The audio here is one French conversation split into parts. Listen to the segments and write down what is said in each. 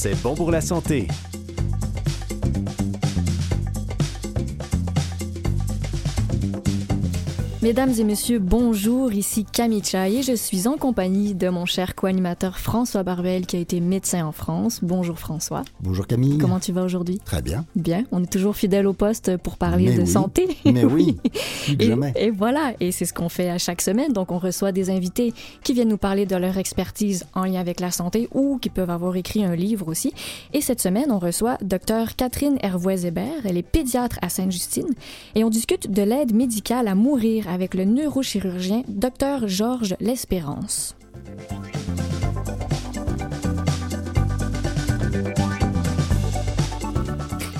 C'est bon pour la santé. Mesdames et messieurs, bonjour, ici Camille Chai et je suis en compagnie de mon cher co-animateur François Barbel qui a été médecin en France. Bonjour François. Bonjour Camille. Comment tu vas aujourd'hui? Très bien. Bien, on est toujours fidèle au poste pour parler de santé. Mais oui, plus que et, jamais. Et voilà, et c'est ce qu'on fait à chaque semaine. Donc on reçoit des invités qui viennent nous parler de leur expertise en lien avec la santé ou qui peuvent avoir écrit un livre aussi. Et cette semaine, on reçoit Dr Catherine Hervois-Hébert. Elle est pédiatre à Sainte-Justine et on discute de l'aide médicale à mourir avec le neurochirurgien Dr Georges L'Espérance.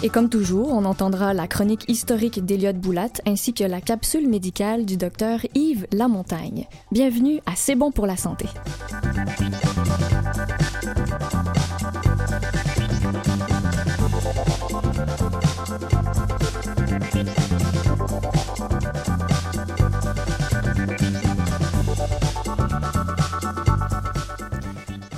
Et comme toujours, on entendra la chronique historique d'Eliott Boulat ainsi que la capsule médicale du docteur Yves Lamontagne. Bienvenue à C'est bon pour la santé.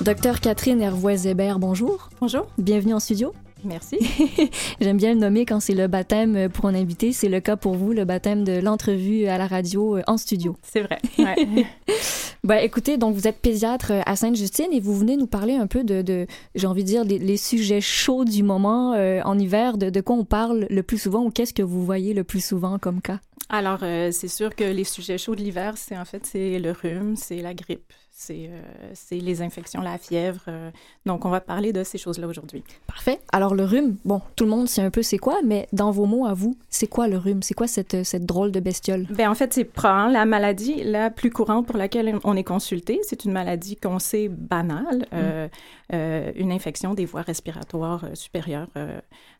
Docteur Catherine Hervois-Hébert, bonjour. Bonjour. Bienvenue en studio. Merci. J'aime bien le nommer quand c'est le baptême pour un invité. C'est le cas pour vous, le baptême de l'entrevue à la radio euh, en studio. C'est vrai. Ouais. ben, écoutez, donc vous êtes pédiatre à Sainte-Justine et vous venez nous parler un peu de, de j'ai envie de dire, les, les, sujets chauds du moment euh, en hiver, de, de quoi on parle le plus souvent ou qu'est-ce que vous voyez le plus souvent comme cas? Alors, euh, c'est sûr que les sujets chauds de l'hiver, c'est en fait, c'est le rhume, c'est la grippe, c'est euh, les infections, la fièvre. Euh, donc, on va parler de ces choses-là aujourd'hui. Parfait. Alors, le rhume, bon, tout le monde sait un peu c'est quoi, mais dans vos mots à vous, c'est quoi le rhume? C'est quoi cette, cette drôle de bestiole? Bien, en fait, c'est probablement la maladie la plus courante pour laquelle on est consulté. C'est une maladie qu'on sait banale, mm. une infection des voies respiratoires supérieures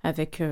avec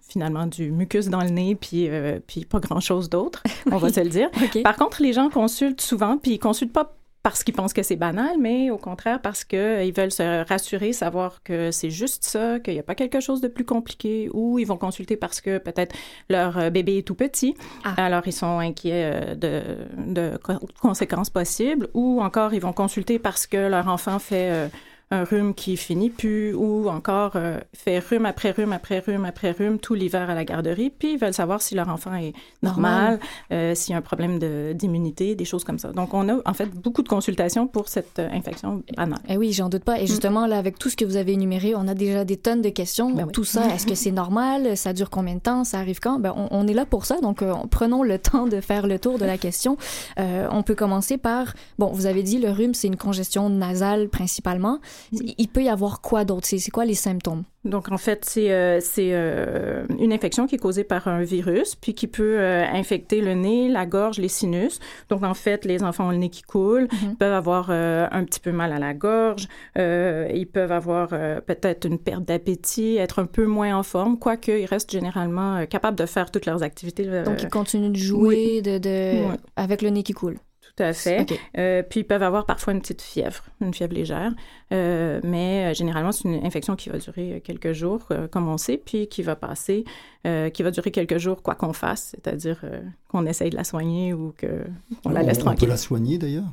finalement du mucus dans le nez, puis, puis pas grand-chose d'autre, on va se le dire. okay. Par contre, les gens consultent souvent, puis ils consultent pas parce qu'ils pensent que c'est banal, mais au contraire parce qu'ils veulent se rassurer, savoir que c'est juste ça, qu'il n'y a pas quelque chose de plus compliqué, ou ils vont consulter parce que peut-être leur bébé est tout petit, ah. alors ils sont inquiets de, de, conséquences possibles, ou encore ils vont consulter parce que leur enfant fait... Un rhume qui finit plus ou encore euh, fait rhume après rhume après rhume après rhume tout l'hiver à la garderie, puis ils veulent savoir si leur enfant est normal, normal. Euh, s'il y a un problème d'immunité, des choses comme ça. Donc, on a en fait beaucoup de consultations pour cette euh, infection banale. Eh oui, j'en doute pas. Et justement, là, avec tout ce que vous avez énuméré, on a déjà des tonnes de questions. Ben oui. Tout ça, est-ce que c'est normal? Ça dure combien de temps? Ça arrive quand? Ben, on, on est là pour ça. Donc, euh, prenons le temps de faire le tour de la question. On peut commencer par, bon, vous avez dit le rhume, c'est une congestion nasale principalement. Il peut y avoir quoi d'autre? C'est quoi les symptômes? Donc, en fait, c'est euh, euh, une infection qui est causée par un virus, puis qui peut euh, infecter le nez, la gorge, les sinus. Donc, en fait, les enfants ont le nez qui coule, mm -hmm. peuvent avoir un petit peu mal à la gorge, ils peuvent avoir peut-être une perte d'appétit, être un peu moins en forme, quoique ils restent généralement capables de faire toutes leurs activités. Donc, ils continuent de jouer oui. de, de... Oui. avec le nez qui coule. Tout à fait. Okay. Euh, puis ils peuvent avoir parfois une petite fièvre, une fièvre légère, euh, mais euh, généralement c'est une infection qui va durer quelques jours, euh, comme on sait, puis qui va passer, euh, qui va durer quelques jours quoi qu'on fasse, c'est-à-dire euh, qu'on essaye de la soigner ou qu'on la laisse on tranquille. On peut la soigner d'ailleurs?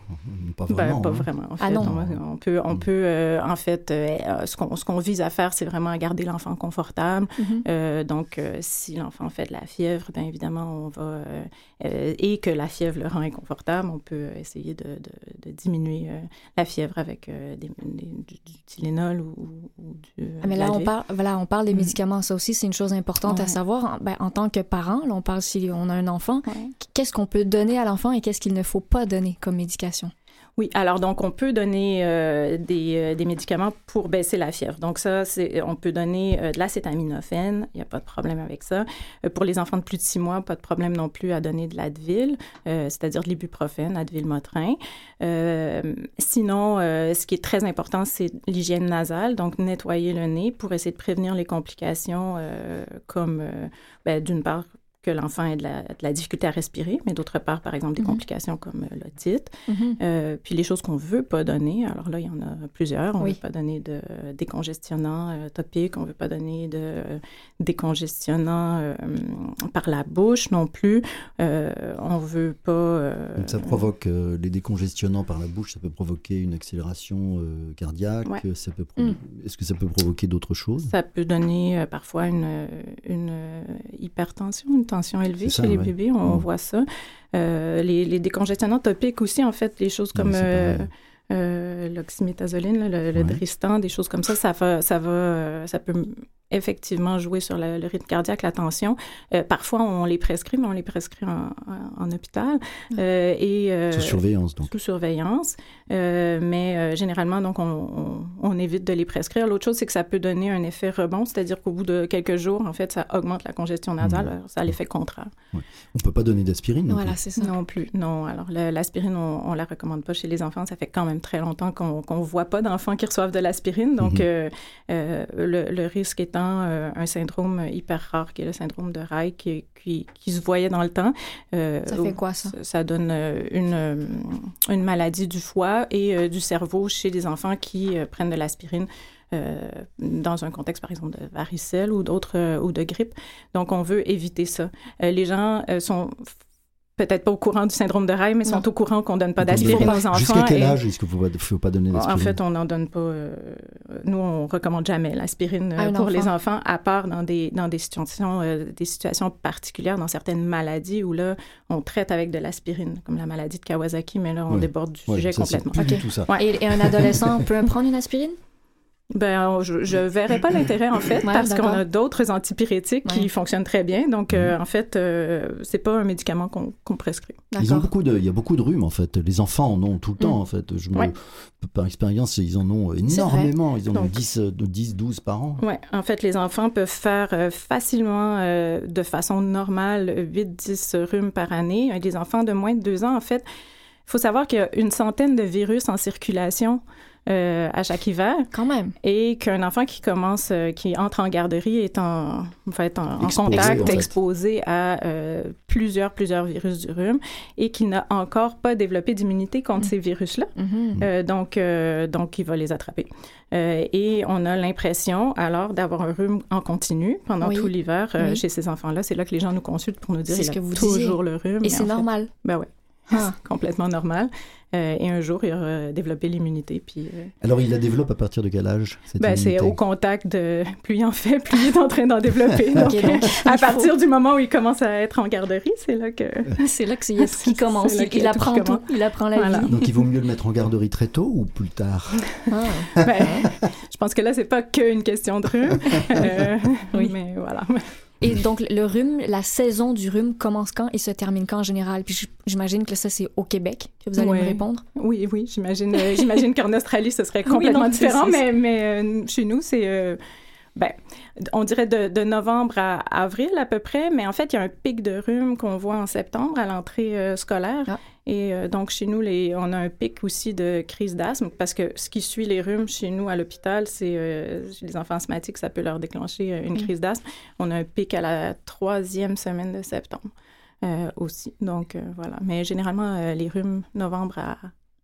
Pas vraiment. Ben, pas hein. vraiment. En fait, ah non. On, on peut, on peut en fait, ce qu'on ce qu'on vise à faire, c'est vraiment garder l'enfant confortable. Mm -hmm. donc, si l'enfant fait de la fièvre, bien évidemment, on va et que la fièvre le rend inconfortable, on peut essayer de, de, de diminuer euh, la fièvre avec euh, des, des, du, du, Tylenol ou, ou du. Ah, mais là, on parle, voilà, on parle des Mm. médicaments. Ça aussi, c'est une chose importante Ouais. à savoir. En, ben, en tant que parent, là, on parle si on a un enfant, Ouais. qu'est-ce qu'on peut donner à l'enfant et qu'est-ce qu'il ne faut pas donner comme médication? Oui, alors donc on peut donner euh, des, euh, des, médicaments pour baisser la fièvre. Donc ça, on peut donner euh, de l'acétaminophène, il n'y a pas de problème avec ça. Pour les enfants de plus de six mois, pas de problème non plus à donner de l'Advil, c'est-à-dire de l'ibuprofène, Advil Motrin. Euh, sinon, ce qui est très important, c'est l'hygiène nasale, donc nettoyer le nez pour essayer de prévenir les complications comme, ben, d'une part, que l'enfant ait de la, de la, difficulté à respirer, mais d'autre part, par exemple, des mm -hmm. complications comme euh, l'otite. Mm -hmm. euh, puis les choses qu'on veut pas donner, alors là, il y en a plusieurs. On oui. veut pas donner de décongestionnants euh, topiques, on veut pas donner de décongestionnants euh, par la bouche non plus. on veut pas... Donc ça provoque, les décongestionnants par la bouche, ça peut provoquer une accélération cardiaque. Ouais. Ça peut mm. Est-ce que ça peut provoquer d'autres choses? Ça peut donner parfois une, une hypertension, une tension élevée ça, chez les ouais. bébés, on, mmh. voit ça. Euh, les, les, décongestionnants topiques aussi, en fait, les choses comme euh, euh, l'oxymétazoline, le, le ouais. Dristan, des choses comme ça, ça va, ça va, ça peut effectivement jouer sur le, le rythme cardiaque, la tension. Euh, parfois, on les prescrit, mais on les prescrit en, en, en hôpital. Euh, et, euh, sous surveillance, donc. Sous surveillance. Euh, mais euh, généralement, donc, on, on, on, évite de les prescrire. L'autre chose, c'est que ça peut donner un effet rebond, c'est-à-dire qu'au bout de quelques jours, en fait, ça augmente la congestion nasale. Mmh. Ça a l'effet contraire. Ouais. On ne peut pas donner d'aspirine non Voilà, c'est ça. Non plus. Non. Alors, l'aspirine, on ne la recommande pas chez les enfants. Ça fait quand même très longtemps qu'on ne voit pas d'enfants qui reçoivent de l'aspirine. Donc, mmh. le, le risque étant euh, un syndrome hyper rare qui est le syndrome de Reich qui, qui, qui se voyait dans le temps. Euh, ça fait quoi ça? Ça donne euh, une, une maladie du foie et du cerveau chez des enfants qui prennent de l'aspirine. Dans un contexte, par exemple, de varicelle ou d'autres, ou de grippe. Donc, on veut éviter ça. Les gens sont peut-être pas au courant du syndrome de Reich, mais sont au courant qu'on donne pas d'aspirine aux enfants. Jusqu'à quel âge est-ce qu'il ne faut pas donner d'aspirine? En fait, on n'en donne pas. Euh, nous, on recommande jamais l'aspirine euh, pour enfant. les enfants, à part dans des dans des situations euh, des situations particulières, dans certaines maladies où là, on traite avec de l'aspirine, comme la maladie de Kawasaki, mais là, on ouais. déborde du ouais, sujet ça, complètement. Okay. Tout ça. Ouais. Et, et un adolescent peut prendre une aspirine? Ben, je, je verrais pas l'intérêt en fait ouais, parce qu'on a d'autres antipyrétiques ouais. qui fonctionnent très bien. Donc, euh, en fait, euh, c'est pas un médicament qu'on qu prescrit. Ils ont beaucoup de, il y a beaucoup de rhumes en fait. Les enfants en ont tout le temps mm. en fait. Je me, ouais. par expérience, ils en ont énormément. Ils en Donc, ont 10, 10, 12 par an. Ouais. En fait, les enfants peuvent faire euh, facilement, euh, de façon normale, 8-10 rhumes par année. Les enfants de moins de 2 ans, en fait, il faut savoir qu'il y a une centaine de virus en circulation euh, à chaque hiver. Quand même. Et qu'un enfant qui commence, euh, qui entre en garderie est en, en fait, en, exposé, en contact, en fait. exposé à euh, plusieurs, plusieurs virus du rhume et qu'il n'a encore pas développé d'immunité contre mmh. ces virus-là. Mmh. donc, donc, il va les attraper. et on a l'impression, alors, d'avoir un rhume en continu pendant oui. tout l'hiver oui. chez ces enfants-là. C'est là que les gens nous consultent pour nous dire qu'il a toujours le rhume. Et c'est normal. Fait, ben oui. Ah. complètement normal. Euh, et un jour, il aura développé l'immunité. Puis, euh... Alors, il la développe à partir de quel âge ben, C'est au contact de... Plus il en fait, plus il est en train d'en développer. donc, okay, donc à partir faut... du moment où il commence à être en garderie, c'est là que... c'est là qu'il commence. il, il apprend tout, tout. Il apprend la voilà. vie. Donc, il vaut mieux le mettre en garderie très tôt ou plus tard ah. ben, Je pense que là, c'est pas qu'une question de rhume. euh, oui. Mais voilà. Et donc, le rhume, la saison du rhume commence quand et se termine quand en général? Puis j'imagine que ça, c'est au Québec que vous allez ouais. me répondre. Oui, oui, j'imagine. Euh, j'imagine qu'en Australie, ce serait complètement oui, non, différent, mais, mais euh, chez nous, c'est... Euh, ben, on dirait de, de, novembre à avril à peu près, mais en fait, il y a un pic de rhume qu'on voit en septembre à l'entrée euh, scolaire. Ah. Et euh, donc, chez nous, les, on a un pic aussi de crise d'asthme parce que ce qui suit les rhumes chez nous à l'hôpital, c'est euh, les enfants asthmatiques, ça peut leur déclencher une mmh. crise d'asthme. On a un pic à la troisième semaine de septembre aussi. Donc, voilà. Mais généralement, les rhumes, novembre à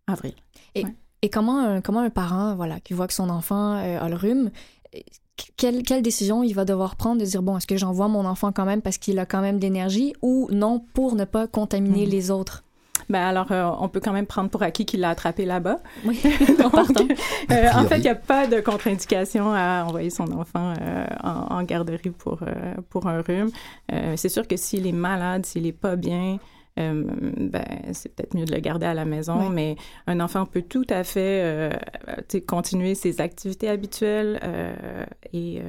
avril. Et, ouais. et comment, un, comment un parent voilà, qui voit que son enfant a le rhume, quelle, quelle, décision il va devoir prendre de dire bon est-ce que j'envoie mon enfant quand même parce qu'il a quand même d'énergie ou non pour ne pas contaminer mmh. les autres? Ben alors, euh, on peut quand même prendre pour acquis qu'il l'a attrapé là-bas. Oui, Donc, euh, en fait, il n'y a pas de contre-indication à envoyer son enfant euh, en, en, garderie pour, euh, pour un rhume. Euh, c'est sûr que s'il est malade, s'il n'est pas bien, euh, ben, c'est peut-être mieux de le garder à la maison, oui. mais un enfant peut tout à fait euh, continuer ses activités habituelles euh, et,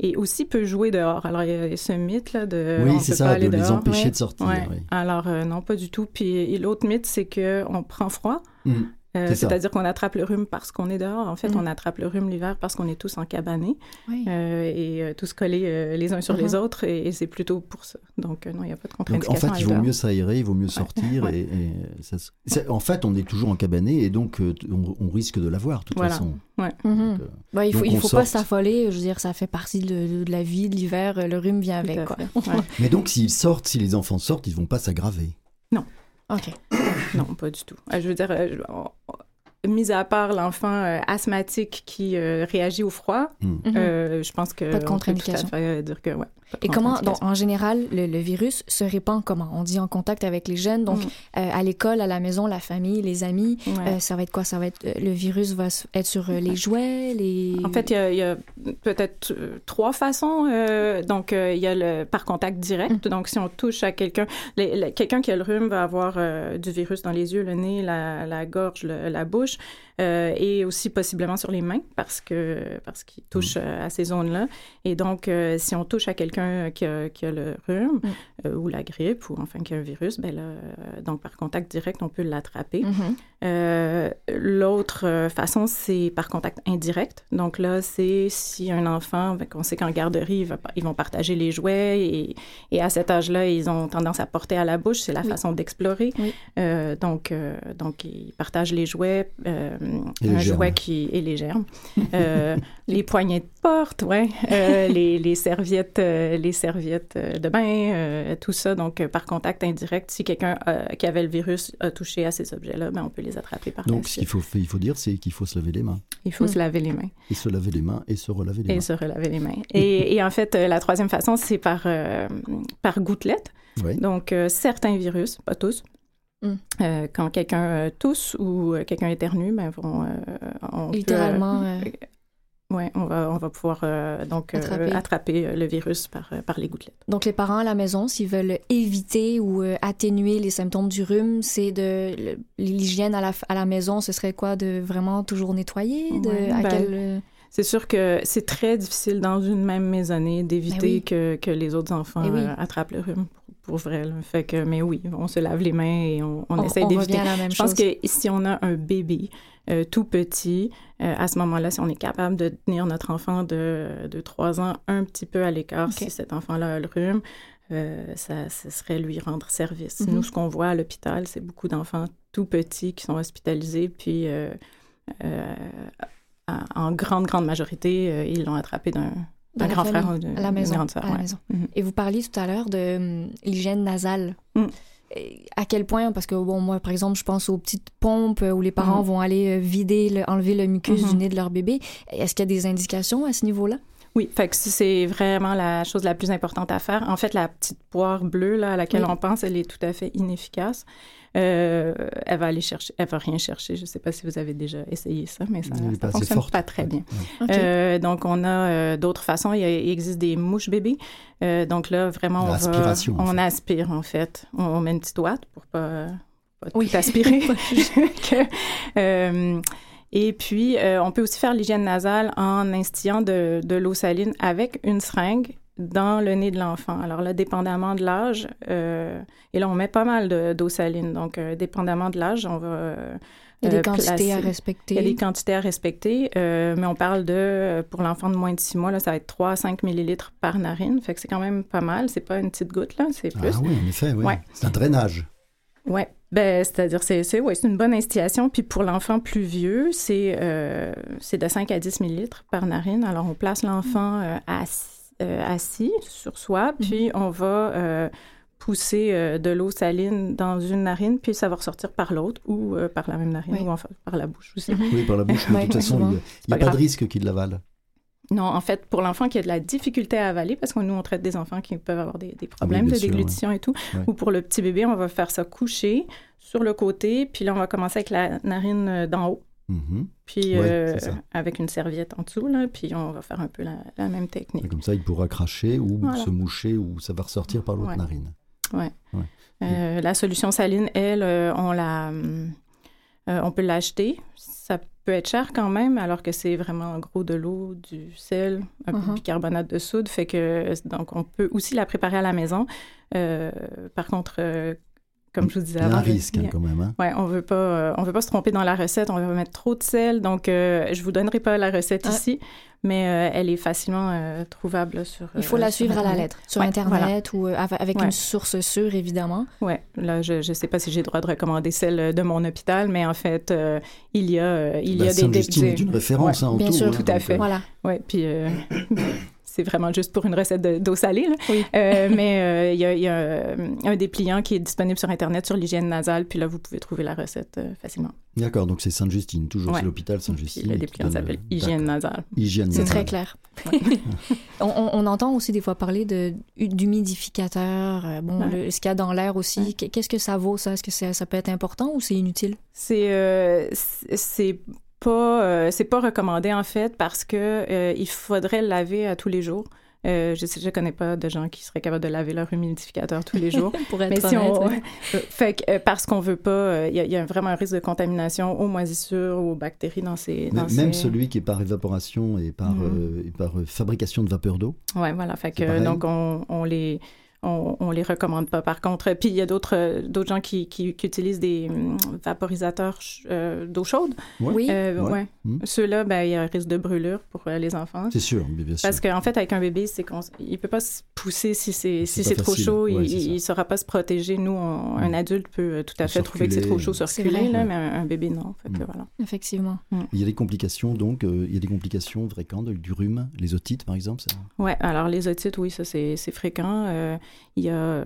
et aussi peut jouer dehors. Alors, il y a ce mythe-là de... Oui, c'est ça, de les empêcher ouais. de sortir. Ouais. Alors, non, pas du tout. Puis l'autre mythe, c'est qu'on prend froid. Mm. Euh, c'est-à-dire qu'on attrape le rhume parce qu'on est dehors. En fait, mm. on attrape le rhume l'hiver parce qu'on est tous en cabané euh, et euh, tous collés les uns sur les mm-hmm. autres. Et, c'est plutôt pour ça. Donc, non, il n'y a pas de contre-indication. En fait, il vaut mieux s'aérer, il vaut mieux sortir. Et, en fait, on est toujours en cabané et donc on, risque de l'avoir, de toute façon. Mm-hmm. Bah, il ne faut, pas s'affoler. Je veux dire, ça fait partie de, la vie, de l'hiver. Le rhume vient avec. Mais donc, s'ils sortent, si les enfants sortent, ils ne vont pas s'aggraver. Non. OK. non, pas du tout. Euh, je veux dire, euh, mis à part l'enfant euh, asthmatique qui réagit au froid, hmm. je pense que. Pas de contre-indication. dire que, ouais, et comment, donc, en général, le, virus se répand comment? On dit en contact avec les jeunes, donc mm. euh, à l'école, à la maison, la famille, les amis. Euh, ça va être quoi? Ça va être euh, le virus va être sur les jouets, les. En fait, il y a, peut-être trois façons. donc, il y a le par contact direct. Mm. Donc, si on touche à quelqu'un, quelqu'un qui a le rhume va avoir du virus dans les yeux, le nez, la, la gorge, la bouche. Euh, et aussi possiblement sur les mains parce que parce qu'il touche mm. euh, à ces zones-là. Et donc, euh, si on touche à quelqu'un qui a, qui a, le rhume mm. ou la grippe ou enfin qui a un virus, ben là, donc par contact direct, on peut l'attraper. Mm-hmm. L'autre façon, c'est par contact indirect. Donc là, c'est si un enfant, ben, on sait qu'en garderie, ils vont partager les jouets et, et à cet âge-là, ils ont tendance à porter à la bouche. C'est la façon d'explorer. donc, donc, ils partagent les jouets un jouet qui est les germes, euh, les poignées de porte, ouais, euh, les, les, serviettes, euh, les serviettes de bain, tout ça. Donc par contact indirect, si quelqu'un qui avait le virus a touché à ces objets-là, ben, on peut les attraper par Donc ce qu'il faut, il faut dire, c'est qu'il faut se laver les mains. Il faut se laver les mains. Et se laver les mains et se relaver les mains. Et se relaver les mains. et, et, en fait, la troisième façon, c'est par par gouttelette. Donc certains virus, pas tous. Mm. Euh, quand quelqu'un euh, tousse ou euh, quelqu'un éternue, ben, on, on Littéralement. Oui, on va, on va pouvoir donc attraper. le virus par, par les gouttelettes. Donc, les parents à la maison, s'ils veulent éviter ou atténuer les symptômes du rhume, c'est de l'hygiène à la, à la maison, ce serait quoi? De vraiment toujours nettoyer? De, à ben, C'est sûr que c'est très difficile dans une même maisonnée d'éviter ben que, que, les autres enfants eh attrapent le rhume pour vrai. Fait que, mais oui, on se lave les mains et on, on, essaie d'éviter. Je pense que si on a un bébé euh, tout petit, euh, à ce moment-là, si on est capable de tenir notre enfant de, de 3 ans un petit peu à l'écart, si cet enfant-là a le rhume, euh, ça, ce serait lui rendre service. Mm-hmm. Nous, ce qu'on voit à l'hôpital, c'est beaucoup d'enfants tout petits qui sont hospitalisés, puis en grande, grande majorité, ils l'ont attrapé d'un un grand frère ou à la maison. Mhm. Et vous parliez tout à l'heure de hum, l'hygiène nasale. Mm. À quel point, parce que bon, moi, par exemple, je pense aux petites pompes où les parents mm. vont aller euh, vider, enlever le mucus du mm-hmm. nez de leur bébé. Est-ce qu'il y a des indications à ce niveau-là? Oui, fait que c'est vraiment la chose la plus importante à faire. En fait, la petite poire bleue là, à laquelle on pense, elle est tout à fait inefficace. Euh, elle va aller chercher, elle va rien chercher. Je ne sais pas si vous avez déjà essayé ça, mais ça ne fonctionne pas très bien. Euh, donc, on a euh, d'autres façons. Il, existe des mouches bébés. donc là, vraiment, on, va, on aspire en fait. On, met une petite ouate pour pas, pas oui. tout aspirer. Et puis, on peut aussi faire l'hygiène nasale en instillant de, de l'eau saline avec une seringue dans le nez de l'enfant. Alors là, dépendamment de l'âge, euh, et là, on met pas mal d'eau saline. Donc, euh, dépendamment de l'âge, on va... Euh, il y a des quantités à respecter. Il y a des quantités à respecter, mais on parle de, pour l'enfant de moins de 6 mois, là, ça va être 3 à 5 millilitres par narine. Fait que c'est quand même pas mal. C'est pas une petite goutte, là, c'est plus. Ah oui, en effet, oui. C'est un drainage. Oui. Ben, c'est-à-dire, c'est, c'est, ouais, c'est une bonne instillation. Puis pour l'enfant plus vieux, c'est, c'est de 5 à 10 millilitres par narine. Alors, on place l'enfant à euh, assis sur soi, mhm. puis on va euh, pousser euh, de l'eau saline dans une narine, puis ça va ressortir par l'autre ou par la même narine ou enfin par la bouche aussi. Mhm. Oui, par la bouche, mais de toute façon, il n'y a pas, de risque qu'il l'avale. Non, en fait, pour l'enfant qui a de la difficulté à avaler, parce que nous, on traite des enfants qui peuvent avoir des, ah problèmes de déglutition et tout, ou pour le petit bébé, on va faire ça coucher sur le côté, puis là, on va commencer avec la narine d'en haut. Mhm. Puis euh, avec une serviette en dessous, là, puis on va faire un peu la, même technique. comme ça, il pourra cracher ou se moucher ou ça va ressortir par l'autre narine. Oui. Euh, la solution saline, elle, euh, on la, on peut l'acheter. Ça peut être cher quand même, alors que c'est vraiment en gros de l'eau, du sel, un peu de uh-huh. bicarbonate de soude. Fait que donc on peut aussi la préparer à la maison. par contre comme je vous disais il y a avant. un risque hein, quand même. Hein? Ouais, on veut pas, on veut pas se tromper dans la recette. On veut mettre trop de sel, donc je vous donnerai pas la recette ah. ici, mais elle est facilement trouvable sur. Il faut la suivre à la lettre sur Internet ou avec une source sûre, évidemment. Oui, là, je ne sais pas si j'ai le droit de recommander celle de mon hôpital, mais en fait, il y a, il y a des... Justine est une référence, hein, en Bien tout, sûr, hein, tout à fait. Voilà. Oui, puis c'est vraiment juste pour une recette d'eau salée. Oui. Euh, mais il y a, y a un dépliant qui est disponible sur Internet sur l'hygiène nasale, puis là, vous pouvez trouver la recette facilement. D'accord, donc c'est Sainte-Justine, toujours c'est l'hôpital Sainte-Justine. Le dépliant s'appelle hygiène nasale. Hygiène nasale. C'est très clair. on, on, entend aussi des fois parler d'humidificateur, bon, le, ce qu'il y a dans l'air aussi. Qu'est-ce que ça vaut, ça? Est-ce que ça, ça peut être important ou c'est inutile? C'est c'est pas, euh, c'est pas recommandé en fait parce que euh, il faudrait le laver à tous les jours. Euh, je sais, je connais pas de gens qui seraient capables de laver leur humidificateur tous les jours. Pour être Mais si on, fait que, parce qu'on veut pas, il y, a vraiment un risque de contamination aux moisissures ou aux bactéries dans ces. Dans même ces... celui qui est par évaporation et par, mm. et par fabrication de vapeur d'eau. Ouais, voilà. Fait que donc on, on les on, on les recommande pas. Par contre, puis il y a d'autres d'autres gens qui, qui, utilisent des hum, vaporisateurs euh, d'eau chaude. Oui. Euh, ouais. Mmh. Ceux-là, ben, il y a un risque de brûlure pour euh, les enfants. C'est sûr, bien sûr. Parce qu'en fait, avec un bébé, c'est qu'on il peut pas se pousser si c'est si c'est trop chaud, il, il, saura pas se protéger. Nous, un mmh. adulte peut tout à fait trouver que c'est trop chaud, circuler, là, mais un, bébé non. Fait que, mmh. voilà. Effectivement. Il y a des complications donc, il y a des complications fréquentes du rhume, les otites par exemple. Ça... Ouais, alors les otites, oui, ça c'est fréquent. Il y a, euh,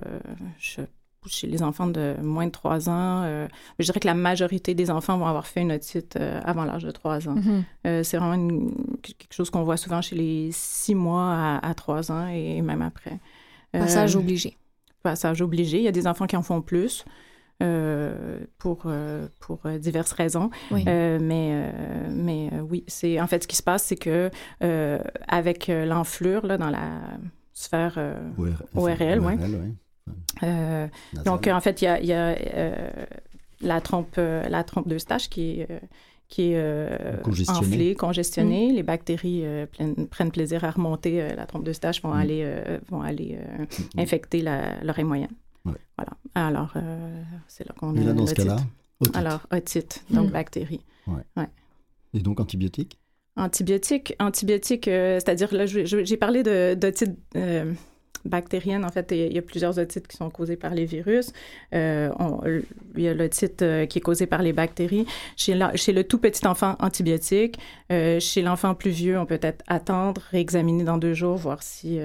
chez les enfants de moins de 3 ans, euh, je dirais que la majorité des enfants vont avoir fait une otite euh, avant l'âge de 3 ans. Mm-hmm. c'est vraiment quelque chose qu'on voit souvent chez les 6 mois à, à 3 ans et même après. Passage obligé. Passage obligé. Il y a des enfants qui en font plus. pour, pour diverses raisons. mais mais oui, c'est en fait ce qui se passe, c'est que avec l'enflure là dans la sphère euh, ORL, ouais. Euh, donc, en fait, il y a, y a euh, la, trompe, la trompe de stage qui est, qui est enflée, congestionnée. Mm. Les bactéries prennent plaisir à remonter la trompe de stage, vont mm. aller, vont aller mm. infecter l'oreille moyenne. Voilà. Alors, c'est là qu'on a là, dans ce cas-là, Alors, otite, donc bactéries. Ouais. Et donc, antibiotiques Antibiotiques, antibiotiques, euh, c'est-à-dire là, j'ai parlé d'otites euh, bactériennes. En fait, il y a plusieurs otites qui sont causées par les virus. Euh, il y a l'otite qui est causée par les bactéries. Chez, chez le tout petit enfant, antibiotiques. chez l'enfant plus vieux, on peut peut-être attendre, réexaminer dans deux jours, voir si,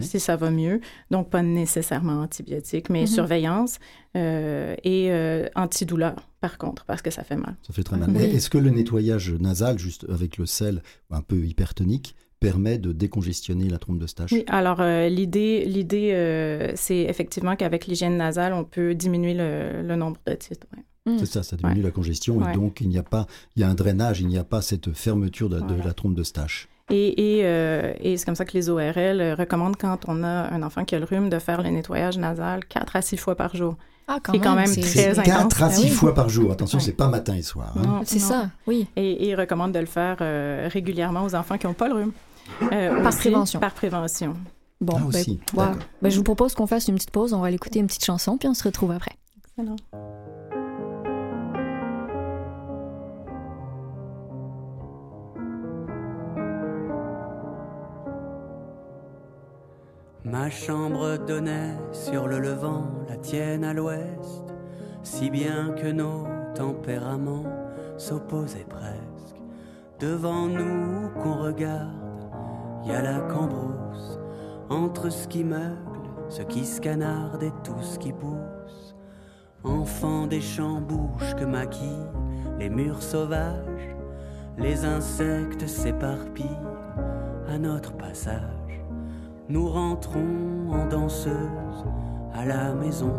si ça va mieux. Donc, pas nécessairement antibiotiques, mais mm-hmm. surveillance et antidouleur par contre, parce que ça fait mal. Ça fait très mal. Est-ce que le nettoyage nasal, juste avec le sel un peu hypertonique, permet de décongestionner la trompe de Stache? Oui, alors euh, l'idée, l'idée euh, c'est effectivement qu'avec l'hygiène nasale, on peut diminuer le, nombre de titres. Mm. C'est ça, ça diminue la congestion et donc il n'y a pas, il y a un drainage, il n'y a pas cette fermeture de, la trompe de Stache. Et, et, euh, et c'est comme ça que les ORL recommandent quand on a un enfant qui a le rhume de faire le nettoyage nasal 4 à 6 fois par jour. Ah, quand, quand même, très intense. 4 à 6 ah fois par jour. Attention, c'est pas matin et soir. Hein. C'est ça, oui. Et, et ils recommandent de le faire euh, régulièrement aux enfants qui n'ont pas le rhume. Euh, par prévention. Par prévention. Bon, ah, ben, aussi. Ben, je vous propose qu'on fasse une petite pause. On va aller écouter une petite chanson, puis on se retrouve après. Excellent. Ma chambre donnait sur le levant, la tienne à l'ouest, si bien que nos tempéraments s'opposaient presque. Devant nous qu'on regarde, y a la cambrousse, entre ce qui meugle, ce qui scanarde et tout ce qui pousse. Enfant des champs bouches que maquillent les murs sauvages, les insectes s'éparpillent à notre passage nous rentrons en danseuse à la maison,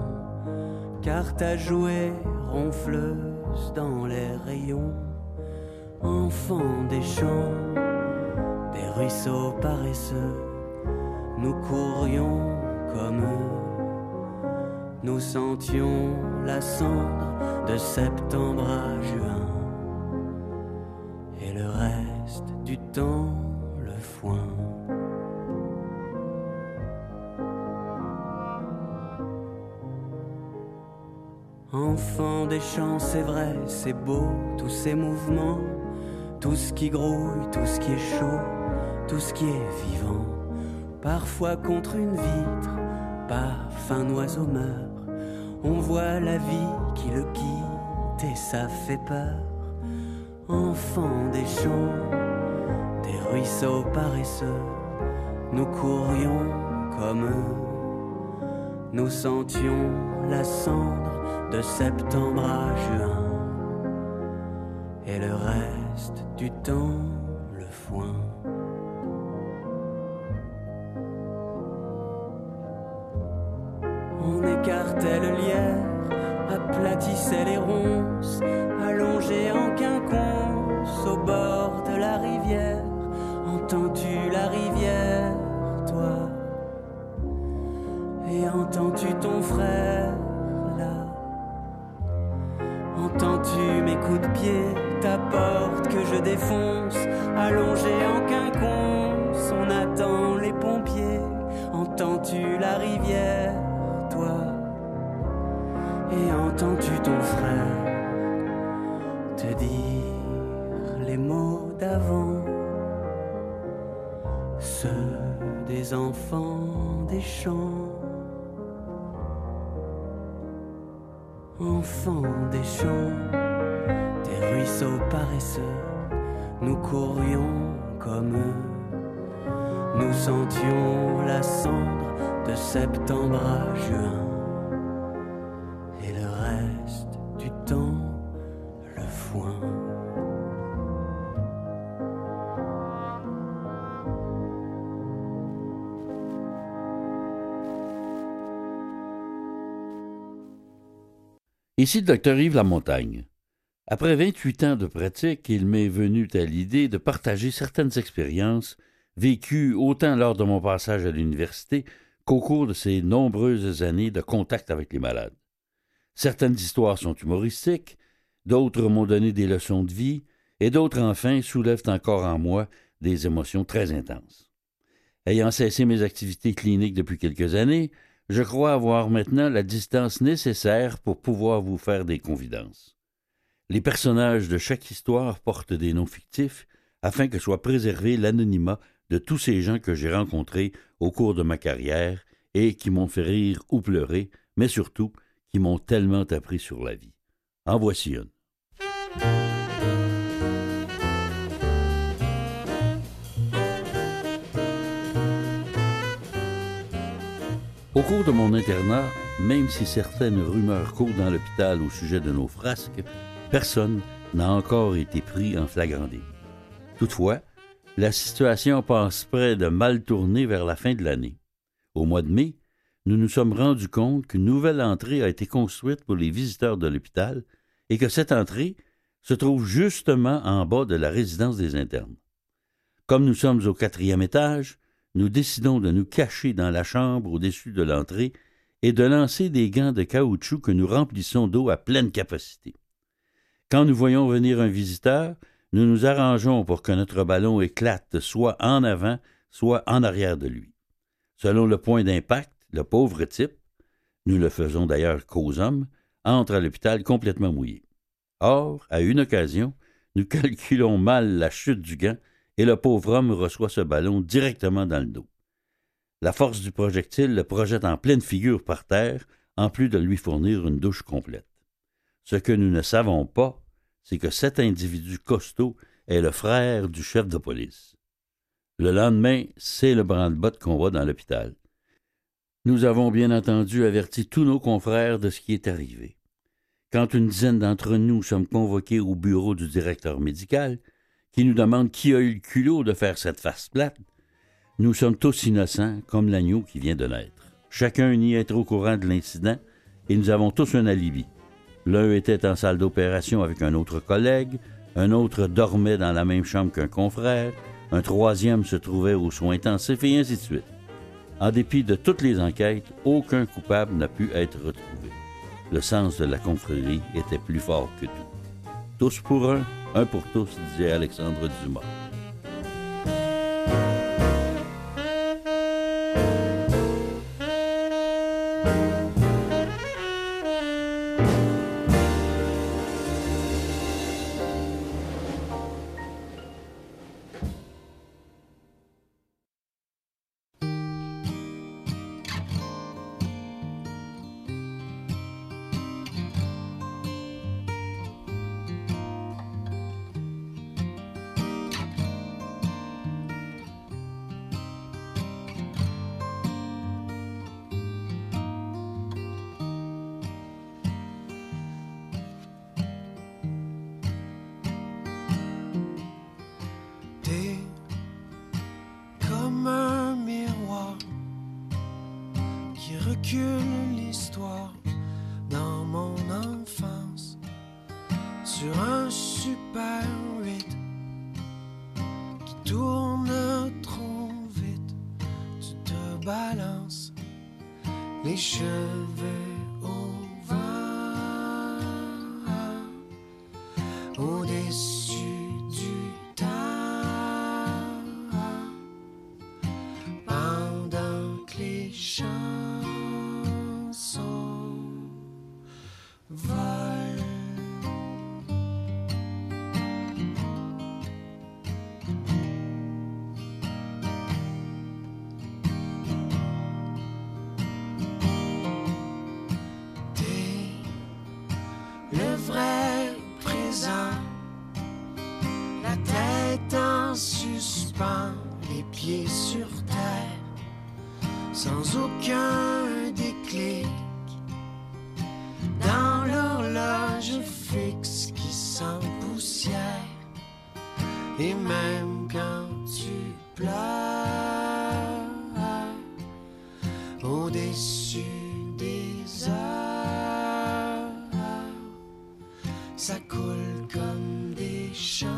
car ta jouée ronfleuse dans les rayons, enfant des champs, des ruisseaux paresseux, nous courions comme eux, nous sentions la cendre de septembre à juin, et le reste du temps le foin. Enfant des champs, c'est vrai, c'est beau, tous ces mouvements, tout ce qui grouille, tout ce qui est chaud, tout ce qui est vivant. Parfois contre une vitre, paf, un oiseau meurt. On voit la vie qui le quitte et ça fait peur. Enfant des champs, des ruisseaux paresseux, nous courions comme eux. Nous sentions la cendre de septembre à juin, et le reste du temps le foin. On écartait le lierre, aplatissait les ronces, allongé en entends-tu ton frère Entends-tu mes coups de pied, ta porte que je défonce, allongé en quinconce, on attend les pompiers. Entends-tu la rivière, toi? Et entends-tu ton frère te dire les mots d'avant, ceux des enfants des champs enfants des champs, des ruisseaux paresseux, nous courions comme eux. Nous sentions la cendre de septembre à juin. Ici le docteur Yves Lamontagne. Après 28 ans de pratique, il m'est venu à l'idée de partager certaines expériences vécues autant lors de mon passage à l'université qu'au cours de ces nombreuses années de contact avec les malades. Certaines histoires sont humoristiques, d'autres m'ont donné des leçons de vie, et d'autres enfin soulèvent encore en moi des émotions très intenses. Ayant cessé mes activités cliniques depuis quelques années, je crois avoir maintenant la distance nécessaire pour pouvoir vous faire des confidences. Les personnages de chaque histoire portent des noms fictifs afin que soit préservé l'anonymat de tous ces gens que j'ai rencontrés au cours de ma carrière et qui m'ont fait rire ou pleurer, mais surtout qui m'ont tellement appris sur la vie. En voici une. Au cours de mon internat, même si certaines rumeurs courent dans l'hôpital au sujet de nos frasques, personne n'a encore été pris en flagrant. Toutefois, la situation passe près de mal tourner vers la fin de l'année. Au mois de mai, nous nous sommes rendus compte qu'une nouvelle entrée a été construite pour les visiteurs de l'hôpital et que cette entrée se trouve justement en bas de la résidence des internes. Comme nous sommes au quatrième étage, nous décidons de nous cacher dans la chambre au-dessus de l'entrée et de lancer des gants de caoutchouc que nous remplissons d'eau à pleine capacité. Quand nous voyons venir un visiteur, nous nous arrangeons pour que notre ballon éclate soit en avant, soit en arrière de lui. Selon le point d'impact, le pauvre type, nous le faisons d'ailleurs qu'aux hommes, entre à l'hôpital complètement mouillé. Or, à une occasion, nous calculons mal la chute du gant et le pauvre homme reçoit ce ballon directement dans le dos. La force du projectile le projette en pleine figure par terre, en plus de lui fournir une douche complète. Ce que nous ne savons pas, c'est que cet individu costaud est le frère du chef de police. Le lendemain, c'est le branle-bas qu'on voit dans l'hôpital. Nous avons bien entendu averti tous nos confrères de ce qui est arrivé. Quand une dizaine d'entre nous sommes convoqués au bureau du directeur médical, qui nous demande qui a eu le culot de faire cette face plate, nous sommes tous innocents comme l'agneau qui vient de naître. Chacun nie être au courant de l'incident et nous avons tous un alibi. L'un était en salle d'opération avec un autre collègue, un autre dormait dans la même chambre qu'un confrère, un troisième se trouvait aux soins intensifs et ainsi de suite. En dépit de toutes les enquêtes, aucun coupable n'a pu être retrouvé. Le sens de la confrérie était plus fort que tout. Tous pour un, un pour tous, disait Alexandre Dumas. ça coule comme des champs.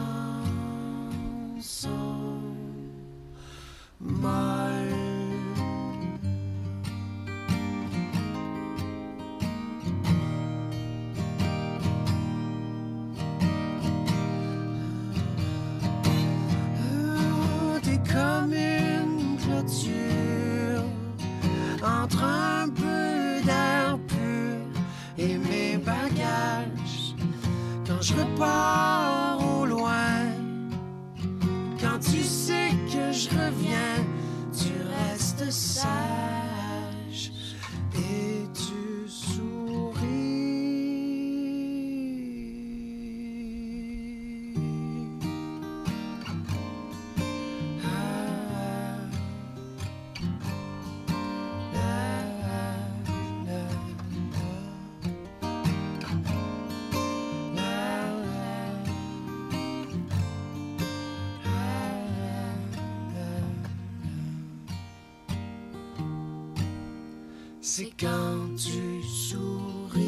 C'est quand tu souris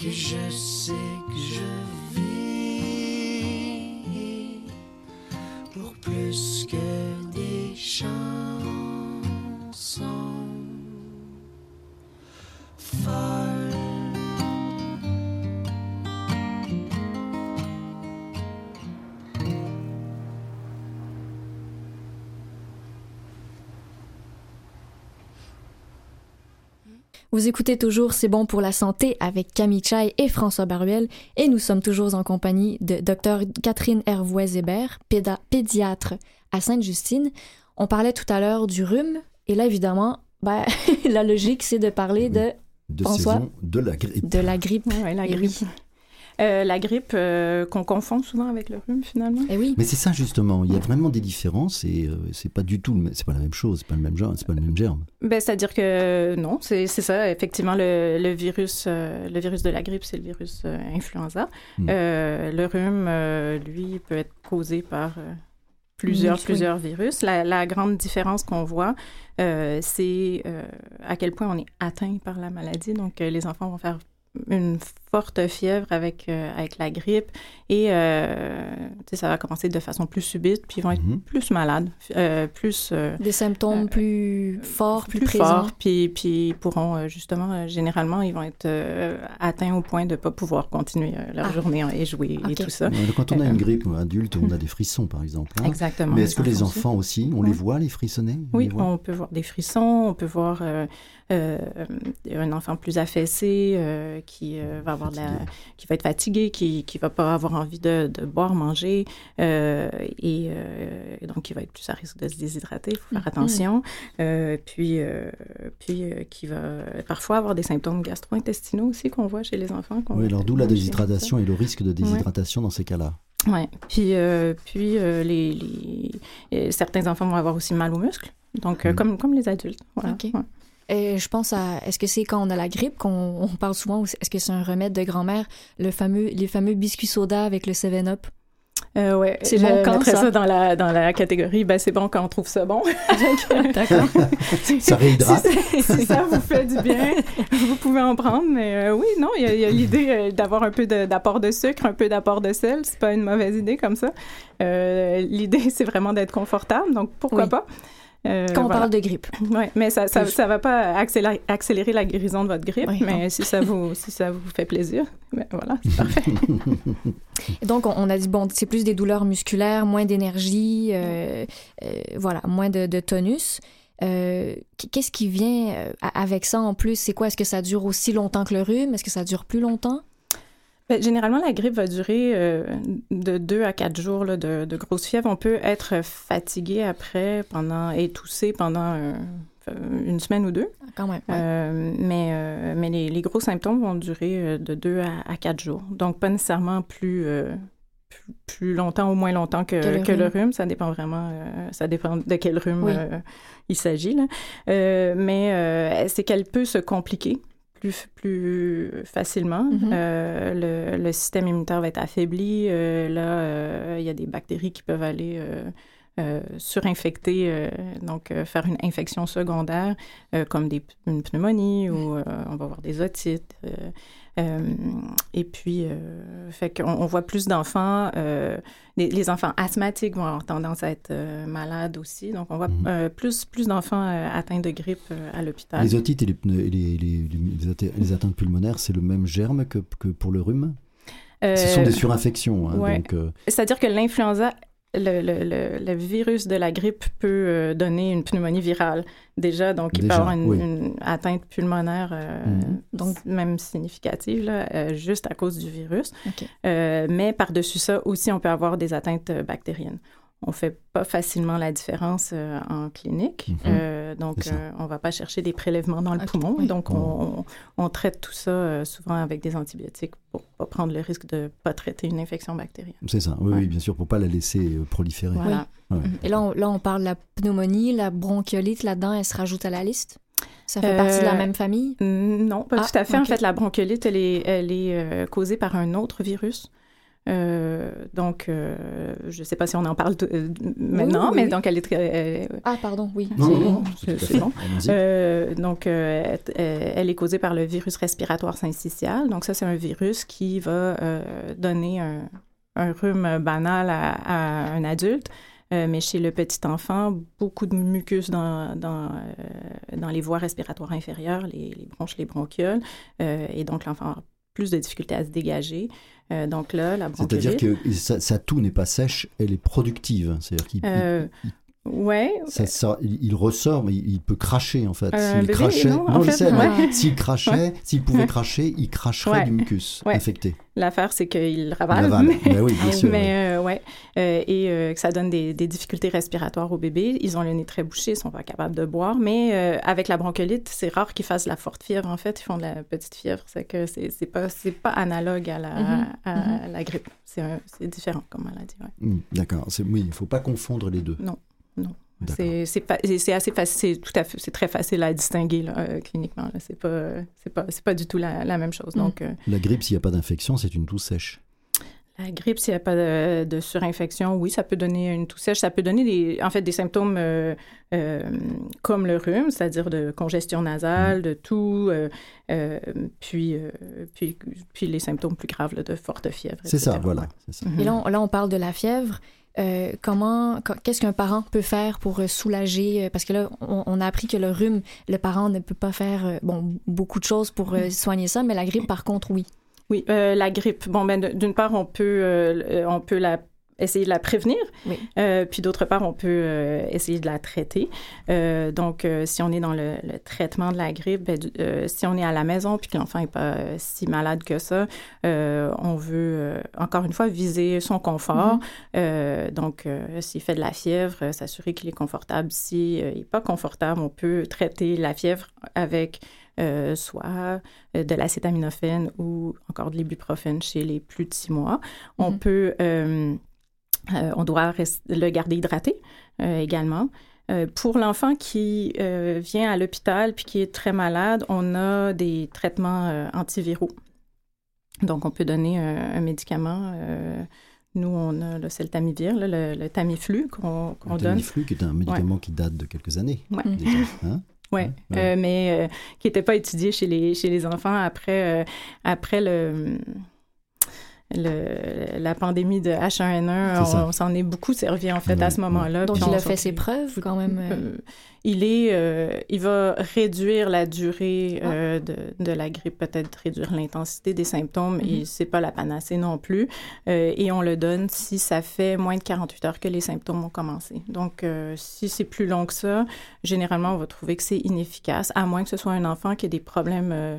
que je sais que je Vous écoutez toujours C'est bon pour la santé avec Camille Chai et François Baruel et nous sommes toujours en compagnie de Dr Catherine Hervois-Hébert, pédiatre à Sainte-Justine. On parlait tout à l'heure du rhume et là évidemment, ben, la logique c'est de parler de de saison de la grippe. De la grippe. Ouais, la grippe. Euh, la grippe euh, qu'on confond souvent avec le rhume finalement. Et eh oui. Mais c'est ça justement, il y a vraiment des différences et euh, c'est pas du tout, c'est pas la même chose, c'est pas le même genre, c'est pas le même germe. Ben, c'est-à-dire que non, c'est ça. Effectivement, le, le virus, le virus de la grippe, c'est le virus influenza. Hmm. le rhume, lui, peut être causé par plusieurs, plusieurs virus. La, la grande différence qu'on voit, c'est à quel point on est atteint par la maladie. Donc, les enfants vont faire une forte fièvre avec, euh, avec la grippe et euh, ça va commencer de façon plus subite, puis ils vont être mhm. plus malades, euh, plus... Des symptômes plus forts, plus, plus forts, puis, puis ils pourront justement, généralement, ils vont être atteints au point de ne pas pouvoir continuer leur ah. journée et jouer et tout ça. Quand on a une grippe adulte, on a des frissons, par exemple. Hein. Exactement. Mais est-ce que les enfants aussi, on les voit, les frissonner Oui, on peut voir des frissons, on peut voir un enfant plus affaissé qui va avoir qui va être fatigué, qui ne va pas avoir envie de, boire, manger, euh, et, euh, donc qui va être plus à risque de se déshydrater. Il faut faire mm-hmm. attention. Euh, puis, puis qui va parfois avoir des symptômes gastro-intestinaux aussi qu'on voit chez les enfants. Oui, alors d'où la déshydratation et le risque de déshydratation dans ces cas-là. Oui, puis, puis les, certains enfants vont avoir aussi mal aux muscles, donc mm. comme, comme les adultes. Voilà. Et je pense à, est-ce que c'est quand on a la grippe qu'on parle souvent, ou est-ce que c'est un remède de grand-mère, le fameux, les fameux biscuits soda avec le 7-Up? Euh, ouais, c'est bon quand ça? dans la dans la catégorie ben c'est bon quand on trouve ça bon. D'accord. ça réhydrate. Si, ça vous fait du bien, vous pouvez en prendre. Mais euh, oui, non, il y a, l'idée euh, d'avoir un peu d'apport de, sucre, un peu d'apport de sel. C'est pas une mauvaise idée comme ça. Euh, l'idée c'est vraiment d'être confortable, donc pourquoi pas. Euh, Quand on parle de grippe. Oui, mais ça ça, ça va pas accélérer, accélérer, la guérison de votre grippe, mais si ça, vous, si ça vous fait plaisir, ben voilà, c'est parfait. donc, on, a dit, bon, c'est plus des douleurs musculaires, moins d'énergie, euh, euh, voilà, moins de, de tonus. Qu'est-ce qui vient avec ça en plus? C'est quoi? Est-ce que ça dure aussi longtemps que le rhume? Est-ce que ça dure plus longtemps? Ben, généralement, la grippe va durer euh, de deux à quatre jours de, de, grosse fièvre. On peut être fatigué après pendant et tousser pendant euh, une semaine ou deux. Ah, quand même. Euh, mais mais les, gros symptômes vont durer de deux à, quatre jours. Donc, pas nécessairement plus, plus, longtemps ou moins longtemps que, que, le, rhume? Ça dépend vraiment, ça dépend de quel rhume il s'agit. mais c'est qu'elle peut se compliquer plus, facilement. Mm-hmm. Euh, le, système immunitaire va être affaibli. Euh, là, euh, il y a des bactéries qui peuvent aller surinfecter, donc faire une infection secondaire, comme des, une pneumonie ou on va avoir des otites. Euh, et puis, euh, fait qu'on on voit plus d'enfants, euh, les, enfants asthmatiques vont avoir tendance à être malades aussi. Donc, on voit mhm. plus, plus d'enfants atteints de grippe à l'hôpital. Les otites et les, les, les, atteintes pulmonaires, c'est le même germe que, que pour le rhume? Ce sont des surinfections. Hein, C'est-à-dire que l'influenza le, le, le, virus de la grippe peut euh, donner une pneumonie virale déjà, donc il peut avoir une, atteinte pulmonaire, euh, mhm. donc même significative, là, euh, juste à cause du virus. mais par-dessus ça aussi, on peut avoir des atteintes bactériennes on fait pas facilement la différence euh, en clinique. Mhm. Euh, donc, euh, on va pas chercher des prélèvements dans le poumon. Donc, on, on, traite tout ça souvent avec des antibiotiques pour pas prendre le risque de pas traiter une infection bactérienne. C'est ça, oui, oui, bien sûr, pour pas la laisser proliférer. Voilà. Et là on, là, on parle de la pneumonie, la bronchiolite, là-dedans, elle se rajoute à la liste? Ça fait partie de la même famille? Non, pas ah, tout à fait. En fait, la bronchiolite, elle est, elle est causée par un autre virus. Euh, donc, euh, je ne sais pas si on en parle euh, maintenant, mais donc elle est très. ah, pardon, oui. C'est bon. donc, elle est causée par le virus respiratoire syncytial. Donc, ça, c'est un virus qui va donner un, un, rhume banal à, un adulte. mais chez le petit enfant, beaucoup de mucus dans, dans, dans les voies respiratoires inférieures, les, les bronches, les bronchioles, et donc l'enfant a plus de difficultés à se dégager. Euh, donc là, la C'est-à-dire que sa, toux n'est pas sèche, elle est productive. C'est-à-dire qu'il euh, Ouais. Ça, il, ressort, mais il, peut cracher en fait. s'il crachait, non, je sais, s'il crachait, s'il pouvait cracher, il cracherait du mucus infecté. L'affaire, c'est qu'il ravale. Mais, ben oui, bien sûr. Mais euh, ouais, euh, et euh, que ça donne des, difficultés respiratoires au bébé. Ils ont le nez très bouché, ils sont pas capables de boire. Mais avec la bronchiolite, c'est rare qu'ils fassent la forte fièvre. En fait, ils font de la petite fièvre. C'est que c'est pas c'est pas analogue à la, mm-hmm. à mm-hmm. la grippe. C'est différent comme maladie. Mm, d'accord. Oui, il faut pas confondre les deux. Non non. C'est assez facile, tout à fait, c'est très facile à distinguer là, euh, cliniquement. C'est pas, pas, pas du tout la, la même chose. Donc, euh, la grippe, s'il n'y a pas d'infection, c'est une toux sèche. La grippe, s'il n'y a pas de, surinfection, oui, ça peut donner une toux sèche. Ça peut donner des, en fait des symptômes euh, comme le rhume, c'est-à-dire de congestion nasale, mm. de toux, puis, puis, puis les symptômes plus graves de forte fièvre. C'est ça, voilà. Ça. Et là là, on parle de la fièvre. Euh, comment, qu'est-ce qu'un parent peut faire pour euh, soulager? Euh, parce que là, on, a appris que le rhume, le parent ne peut pas faire bon, beaucoup de choses pour soigner ça, mais la grippe, par contre, oui. Oui, la grippe. Bon, ben, d'une part, on peut, on peut la essayer de la prévenir. Euh, puis d'autre part, on peut euh, essayer de la traiter. Euh, donc, si on est dans le, traitement de la grippe, ben, si on est à la maison puis que l'enfant n'est pas si malade que ça, on veut, encore une fois, viser son confort. Mm-hmm. donc, s'il fait de la fièvre, s'assurer qu'il est confortable. S'il n'est pas confortable, on peut traiter la fièvre avec soit de l'acétaminophène ou encore de l'ibuprofène chez les plus de six mois. On mm-hmm. peut euh, on doit le garder hydraté euh, également. Euh, pour l'enfant qui vient à l'hôpital puis qui est très malade, on a des traitements antiviraux. Donc, on peut donner un, médicament nous, on a, le Tamivir, le, Tamiflu qu'on donne. Le Tamiflu, qui est un médicament qui date de quelques années. Ouais. Hein? Oui, euh, mais qui n'était pas étudié chez les, chez les enfants après, après le, le, la pandémie de H1N1, on, s'en est beaucoup servi en fait à ce moment-là. Donc il a fait ses preuves quand même. Euh. Euh, il est, euh, il va réduire la durée ah. de, de, la grippe, peut-être réduire l'intensité des symptômes. Et mm-hmm. c'est pas la panacée non plus. et on le donne si ça fait moins de 48 heures que les symptômes ont commencé. Donc si c'est plus long que ça, généralement on va trouver que c'est inefficace, à moins que ce soit un enfant qui ait des problèmes euh,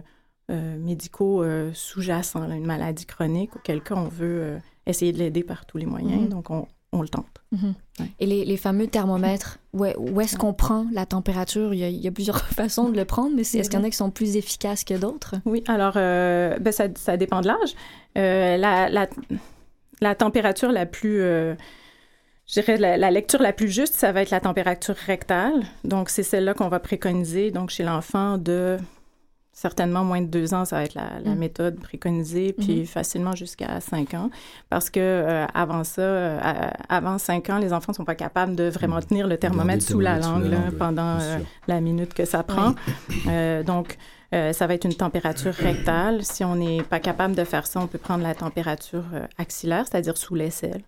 médicaux euh, sous-jacents, une maladie chronique, auquel cas on veut euh, essayer de l'aider par tous les moyens. Mhm. Donc, on, on, le tente. Mhm. Et les, les, fameux thermomètres, où, où est-ce qu'on prend la température? Il y, a, il y, a, plusieurs façons de le prendre, mais est-ce qu'il y en a qui sont plus efficaces que d'autres? Oui, alors, ben ça, ça, dépend de l'âge. La, la, la, température la plus... je dirais la, la, lecture la plus juste, ça va être la température rectale. Donc, c'est celle-là qu'on va préconiser donc chez l'enfant de certainement moins de deux ans, ça va être la, mm. méthode préconisée, puis mm-hmm. facilement jusqu'à cinq ans, parce que euh, avant ça, euh, avant cinq ans, les enfants ne sont pas capables de vraiment mm. tenir le thermomètre sous la langue, pendant euh, la minute que ça prend. donc, ça va être une température rectale. Si on n'est pas capable de faire ça, on peut prendre la température axillaire, c'est-à-dire sous l'aisselle.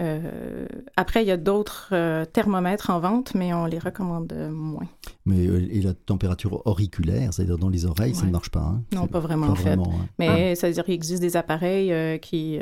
Euh, après, il y a d'autres euh, thermomètres en vente, mais on les recommande moins. Mais euh, et la température auriculaire, c'est-à-dire dans les oreilles, ça ne marche pas hein? Non, pas vraiment en fait. Hein. Mais ça veut dire qu'il existe des appareils qui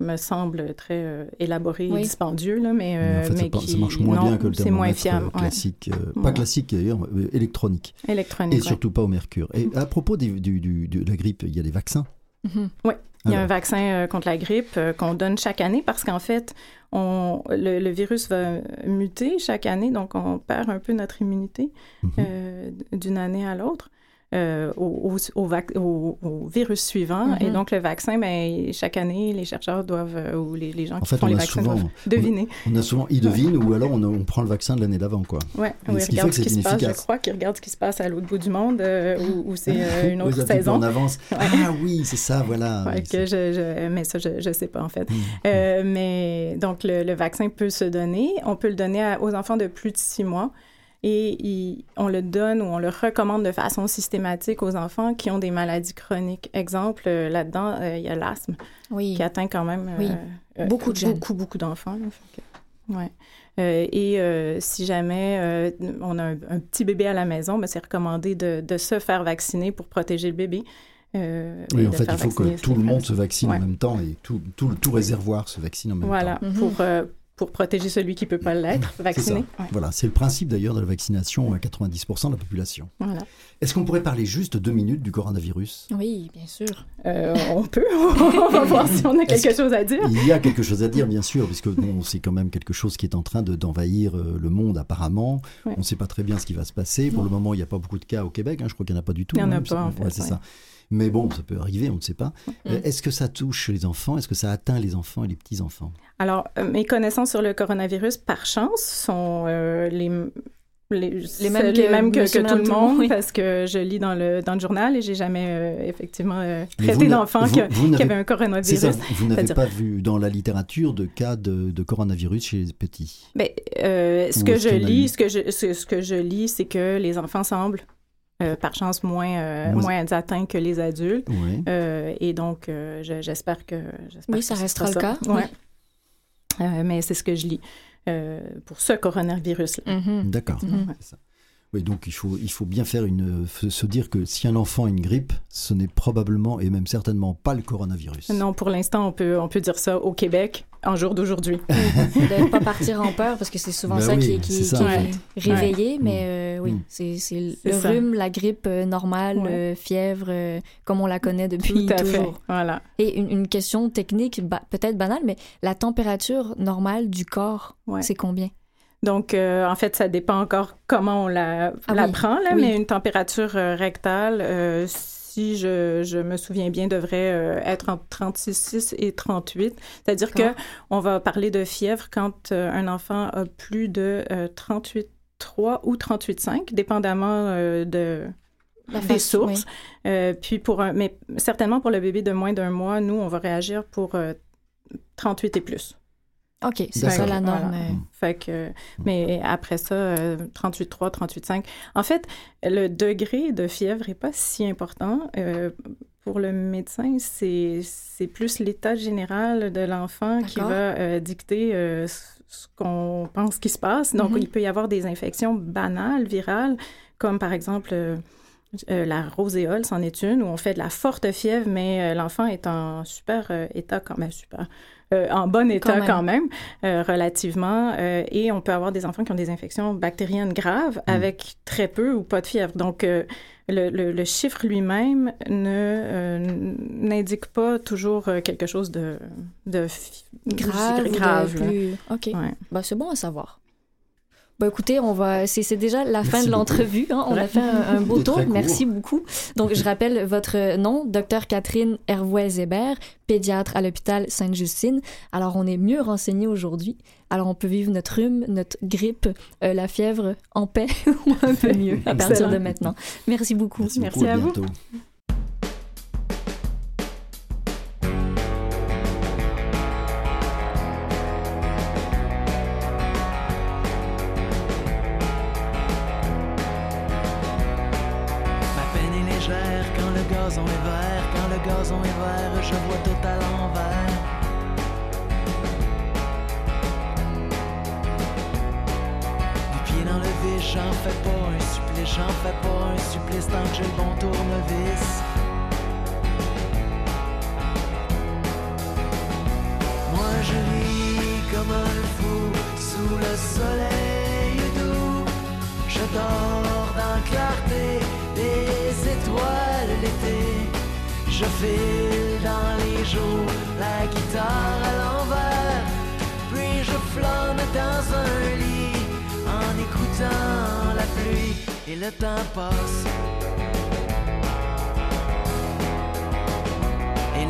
me semblent très élaborés et dispendieux, là, mais, en fait, mais ça, marche moins bien que le thermomètre classique, pas classique d'ailleurs, électronique. Électronique. Et surtout pas au mercure. Et à propos du, de la grippe, il y a des vaccins. Mm-hmm. Oui. Il y a un vaccin euh, contre la grippe euh, qu'on donne chaque année parce qu'en fait, on, le, virus va muter chaque année, donc on perd un peu notre immunité mm-hmm. euh, d'une année à l'autre. Euh, au, au, virus suivant. Et mm-hmm. donc, le vaccin, ben, chaque année, les chercheurs doivent, euh, ou les, les gens qui font les vaccins doivent deviner. On a, souvent, ils devinent, ou alors on, on, prend le vaccin de l'année d'avant, quoi. Oui, oui ils regardent ce qui se passe, je crois qu'ils regardent ce qui se passe à l'autre bout du monde, euh, où, c'est une autre saison. en avance. Ah oui, c'est ça, voilà. que je, mais ça, je ne sais pas, en fait. Mm. mais donc, le, le, vaccin peut se donner. On peut le donner aux enfants de plus de six mois et on le donne ou on le recommande de façon systématique aux enfants qui ont des maladies chroniques. Exemple, euh, là-dedans, euh, il y a l'asthme qui atteint quand même euh, beaucoup de jeunes. Beaucoup, beaucoup d'enfants. Ouais. et si jamais on a un, petit bébé à la maison, ben, c'est recommandé de, de, se faire vacciner pour protéger le bébé. oui, en fait, il faut que tout le monde se vaccine en même temps et tout, tout, tout réservoir se vaccine en même temps. Voilà, pour, pour protéger celui qui ne peut pas l'être, vacciné. Voilà, c'est le principe d'ailleurs de la vaccination à 90% de la population. Voilà. Est-ce qu'on pourrait parler juste deux minutes du coronavirus? Oui, bien sûr. Euh, on peut, on va voir si on a quelque chose à dire. Il y a quelque chose à dire, bien sûr, puisque bon, c'est quand même quelque chose qui est en train d'envahir euh, le monde apparemment. On ne sait pas très bien ce qui va se passer. Pour le moment, il n'y a pas beaucoup de cas au Québec, hein. je crois qu'il n'y en a pas du tout. Il n'y en a hein. pas, en fait. c'est ça. Mais bon, ça peut arriver, on ne sait pas. Euh, est-ce que ça touche les enfants? Est-ce que ça atteint les enfants et les petits-enfants? Alors, euh, mes connaissances sur le coronavirus, par chance, sont euh, les, les, les, mêmes que, les mêmes que, tout le monde, parce que je lis dans le, dans le journal et j'ai jamais effectivement traité d'enfant qui, avait un coronavirus. vous n'avez pas vu dans la littérature de cas de, de coronavirus chez les petits? Mais, ce, que je lis, ce que je, ce que je lis, c'est que les enfants semblent euh, par chance moins, euh, moins atteints que les adultes. Euh, et donc, j'espère que... Oui, ça restera le cas. mais c'est ce que je lis pour ce coronavirus. -là. Mm-hmm. D'accord. Mm-hmm. Oui, donc il faut, il faut bien faire une, se dire que si un enfant a une grippe, ce n'est probablement et même certainement pas le coronavirus. Non, pour l'instant, on peut, on peut dire ça au Québec en jour d'aujourd'hui. de ne pas partir en peur parce que c'est souvent ben ça qui, qui, qui est réveillé, mais euh, oui, mm. c'est le rhume, la grippe euh, normale, euh, fièvre, comme on la connaît depuis Tout à toujours. Fait. Voilà. Et une, une question technique, peut-être banale, mais la température normale du corps, c'est combien? Donc, euh, en fait, ça dépend encore comment on la, ah prend, là, mais une température euh, rectale, euh, si je, je, me souviens bien, devrait être entre 36,6 et 38. C'est-à-dire que on va parler de fièvre quand un enfant a plus de 38,3 ou 38,5, dépendamment de la des sources. puis pour un, mais certainement pour le bébé de moins d'un mois, nous, on va réagir pour 38 et plus. OK, c'est ça la norme. Voilà. euh. Fait que, mais après ça, euh, 38,3, 38,5. En fait, le degré de fièvre n'est pas si important. Euh, pour le médecin, c'est plus l'état général de l'enfant qui va euh, dicter euh, ce qu'on pense qui se passe. Donc, Mhm. il peut y avoir des infections banales, virales, comme par exemple euh, euh, la roséole, c'en est une, où on fait de la forte fièvre, mais euh, l'enfant est en super euh, état quand même, super, euh, en bon état même. quand même, euh, relativement. euh, et on peut avoir des enfants qui ont des infections bactériennes graves avec très peu ou pas de fièvre. Donc, euh, le, le- le chiffre lui-même ne euh, n'indique pas toujours quelque chose de, grave, de grave, plus- OK. Ouais. Ben, c'est bon à savoir. Ben, écoutez, on va. C'est c'est déjà la fin de beaucoup. l'entrevue. hein. On a fait un, un beau tour. Merci beaucoup. Donc, je rappelle votre nom, Dr Catherine Hervois-Hébert, pédiatre à l'hôpital Sainte-Justine. Alors, on est mieux renseigné aujourd'hui. Alors, on peut vivre notre rhume, notre grippe, euh, la fièvre en paix ou un peu mieux à partir de maintenant. Merci beaucoup. Merci, Merci beaucoup, à vous.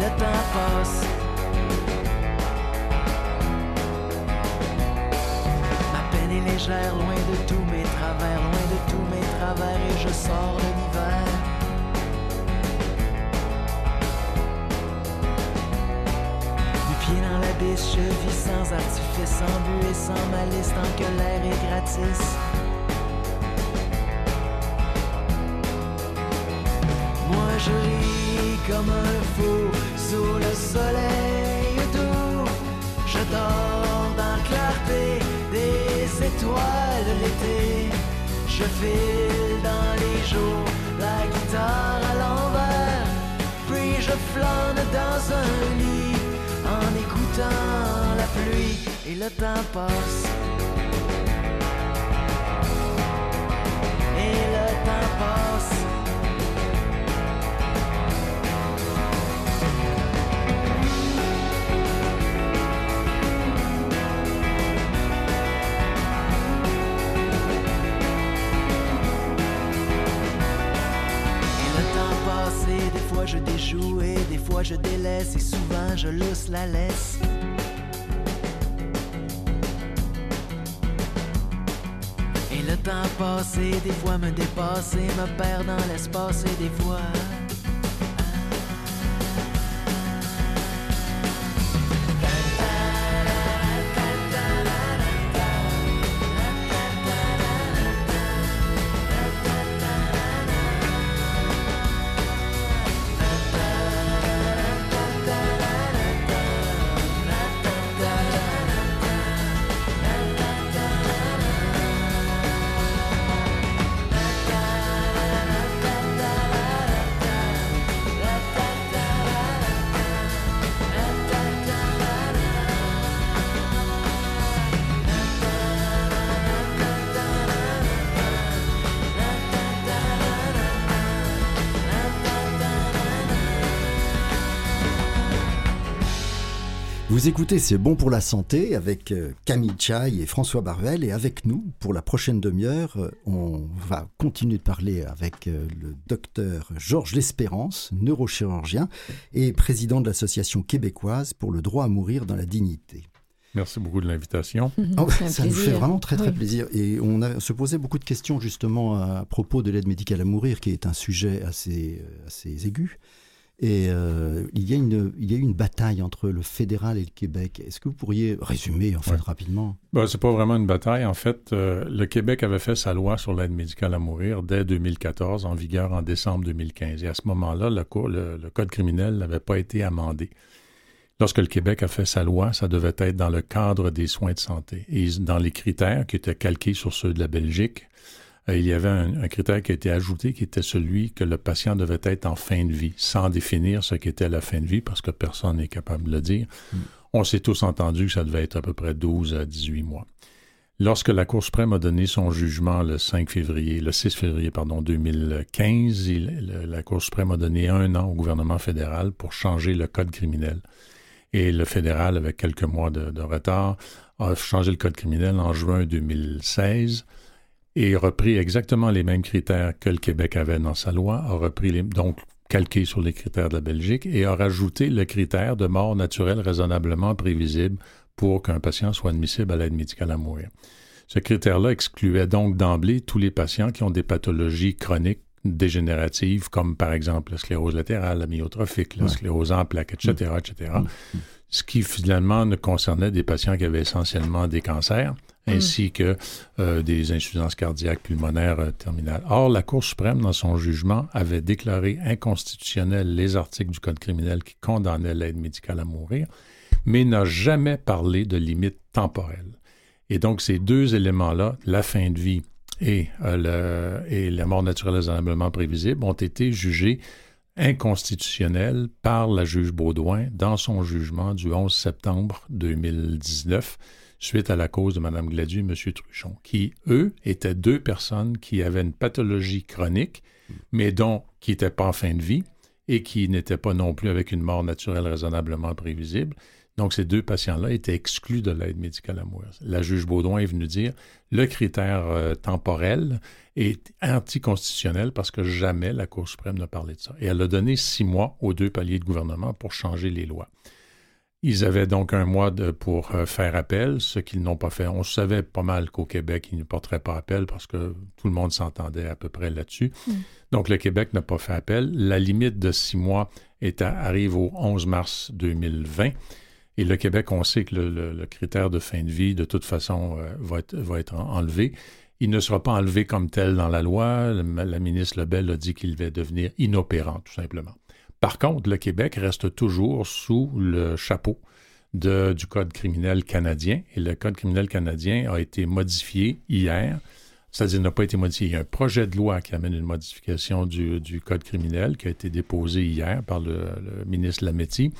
Le temps passe. Ma peine est légère, loin de tous mes travers, loin de tous mes travers, et je sors de l'hiver. Du pied dans l'abysse, je vis sans artifice, sans but et sans malice, tant que l'air est gratis. Moi je ris comme un fou sous le soleil doux. Je dors dans la clarté des étoiles l'été. Je file dans les jours, la guitare à l'envers. Puis je flâne dans un lit en écoutant la pluie et le temps passe. Et le temps passe. Fois je déjoue et des fois je délaisse et souvent je lousse la laisse. Et le temps passe et des fois me dépasse et me perd dans l'espace et des fois... Vous écoutez C'est bon pour la santé avec euh, Camille Chaille et François Barvel et avec nous pour la prochaine demi-heure, euh, on va continuer de parler avec euh, le docteur Georges L'Espérance, neurochirurgien et président de l'association québécoise pour le droit à mourir dans la dignité. Merci beaucoup de l'invitation. Oh, ça nous fait vraiment très très Oui. plaisir et on a, se posait beaucoup de questions justement à propos de l'aide médicale à mourir qui est un sujet assez, assez aigu Et euh, il, y a une, il y a eu une bataille entre le fédéral et le Québec. Est-ce que vous pourriez résumer, en fait, rapidement? Ben, c'est pas vraiment une bataille. En fait, euh, le Québec avait fait sa loi sur l'aide médicale à mourir dès 2014, en vigueur en décembre 2015. Et à ce moment-là, le, le, le, Code criminel n'avait pas été amendé. Lorsque le Québec a fait sa loi, ça devait être dans le cadre des soins de santé. Et dans les critères qui étaient calqués sur ceux de la Belgique, il y avait un, critère qui a été ajouté qui était celui que le patient devait être en fin de vie, sans définir ce qu'était la fin de vie, parce que personne n'est capable de le dire. Mm. On s'est tous entendu que ça devait être à peu près 12 à 18 mois. Lorsque la Cour suprême a donné son jugement le 5 février, le 6 février, pardon, 2015, la Cour suprême a donné un an au gouvernement fédéral pour changer le code criminel. Et le fédéral, avec quelques mois de, de retard, a changé le code criminel en juin 2016 et repris exactement les mêmes critères que le Québec avait dans sa loi, a repris les, donc calqué sur les critères de la Belgique et a rajouté le critère de mort naturelle raisonnablement prévisible pour qu'un patient soit admissible à l'aide médicale à mourir. Ce critère-là excluait donc d'emblée tous les patients qui ont des pathologies chroniques dégénératives, comme par exemple la sclérose latérale, la myotrophique, la sclérose en plaques, etc., etc., ce qui finalement ne concernait des patients qui avaient essentiellement des cancers, ainsi que euh, des insuffisances cardiaques pulmonaires euh, terminales. Or, la Cour suprême, dans son jugement, avait déclaré inconstitutionnels les articles du Code criminel qui condamnaient l'aide médicale à mourir, mais n'a jamais parlé de limite temporelle. Et donc, ces deux éléments-là, la fin de vie et, euh, et la mort naturelle raisonnablement prévisible, ont été jugés inconstitutionnels par la juge Baudouin dans son jugement du 11 septembre 2019 suite à la cause de Mme Gladu et M. Truchon, qui, eux, étaient deux personnes qui avaient une pathologie chronique, mais dont qui n'étaient pas en fin de vie et qui n'étaient pas non plus avec une mort naturelle raisonnablement prévisible. Donc, ces deux patients-là étaient exclus de l'aide médicale à mourir. La juge Baudouin est venue dire le critère euh, temporel est anticonstitutionnel parce que jamais la Cour suprême n'a parlé de ça. Et elle a donné six mois aux deux paliers de gouvernement pour changer les lois. Ils avaient donc un mois pour euh, faire appel, ce qu'ils n'ont pas fait. On savait pas mal qu'au Québec, ils ne porteraient pas appel parce que tout le monde s'entendait à peu près là-dessus. Mm. Donc, le Québec n'a pas fait appel. La limite de six mois est arrive au 11 mars 2020. Et le Québec, on sait que le, critère de fin de vie, de toute façon, euh, va, être, va être enlevé. Il ne sera pas enlevé comme tel dans la loi. La ministre Lebel a dit qu'il va devenir inopérant, tout simplement. Par contre, le Québec reste toujours sous le chapeau du Code criminel canadien et le Code criminel canadien a été modifié hier. C'est-à-dire n'a pas été modifié. Il y a un projet de loi qui amène une modification du, Code criminel qui a été déposé hier par le, ministre Lametti,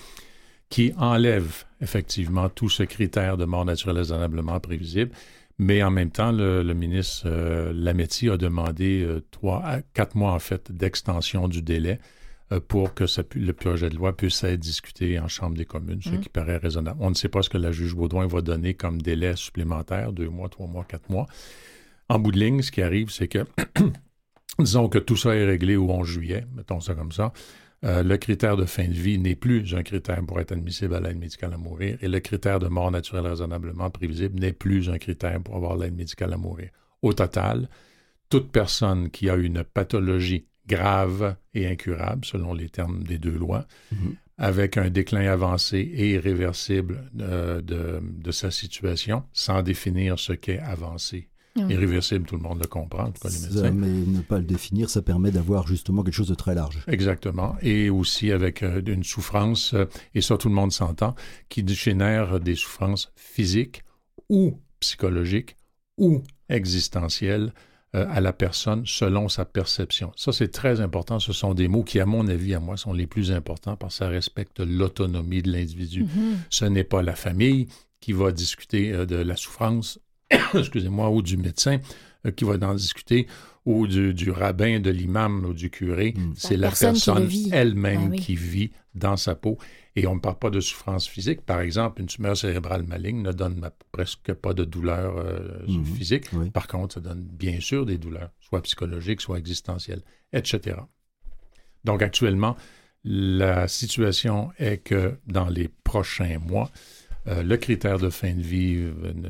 qui enlève effectivement tout ce critère de mort naturelle raisonnablement prévisible. Mais en même temps, le, ministre euh, Lametti a demandé euh, trois quatre mois en fait d'extension du délai pour que le projet de loi puisse être discuté en Chambre des communes, ce mmh. qui paraît raisonnable. On ne sait pas ce que la juge Baudouin va donner comme délai supplémentaire, deux mois, trois mois, quatre mois. En bout de ligne, ce qui arrive, c'est que, disons que tout ça est réglé au 11 juillet, mettons ça comme ça, euh, le critère de fin de vie n'est plus un critère pour être admissible à l'aide médicale à mourir et le critère de mort naturelle raisonnablement prévisible n'est plus un critère pour avoir l'aide médicale à mourir. Au total, toute personne qui a une pathologie grave et incurable, selon les termes des deux lois, mhm. avec un déclin avancé et irréversible euh, de, sa situation, sans définir ce qu'est avancé. Irréversible, tout le monde le comprend, en tout cas les médecins. mais ne pas le définir, ça permet d'avoir justement quelque chose de très large. Exactement. Et aussi avec euh, une souffrance, euh, et ça tout le monde s'entend, qui génère des souffrances physiques ou psychologiques ou existentielles euh, à la personne selon sa perception. Ça, c'est très important. Ce sont des mots qui, à mon avis, à moi, sont les plus importants parce que ça respecte l'autonomie de l'individu. Mm-hmm. Ce n'est pas la famille qui va discuter euh, de la souffrance, excusez-moi, ou du médecin euh, qui va en discuter, ou du, rabbin, de l'imam ou du curé. Mm. C'est la, personne, elle-même ah qui vit dans sa peau. Et on ne parle pas de souffrance physique. Par exemple, une tumeur cérébrale maligne ne donne presque pas de douleur euh, mhm. physique. Par contre, ça donne bien sûr des douleurs, soit psychologiques, soit existentielles, etc. Donc actuellement, la situation est que dans les prochains mois, euh, le critère de fin de vie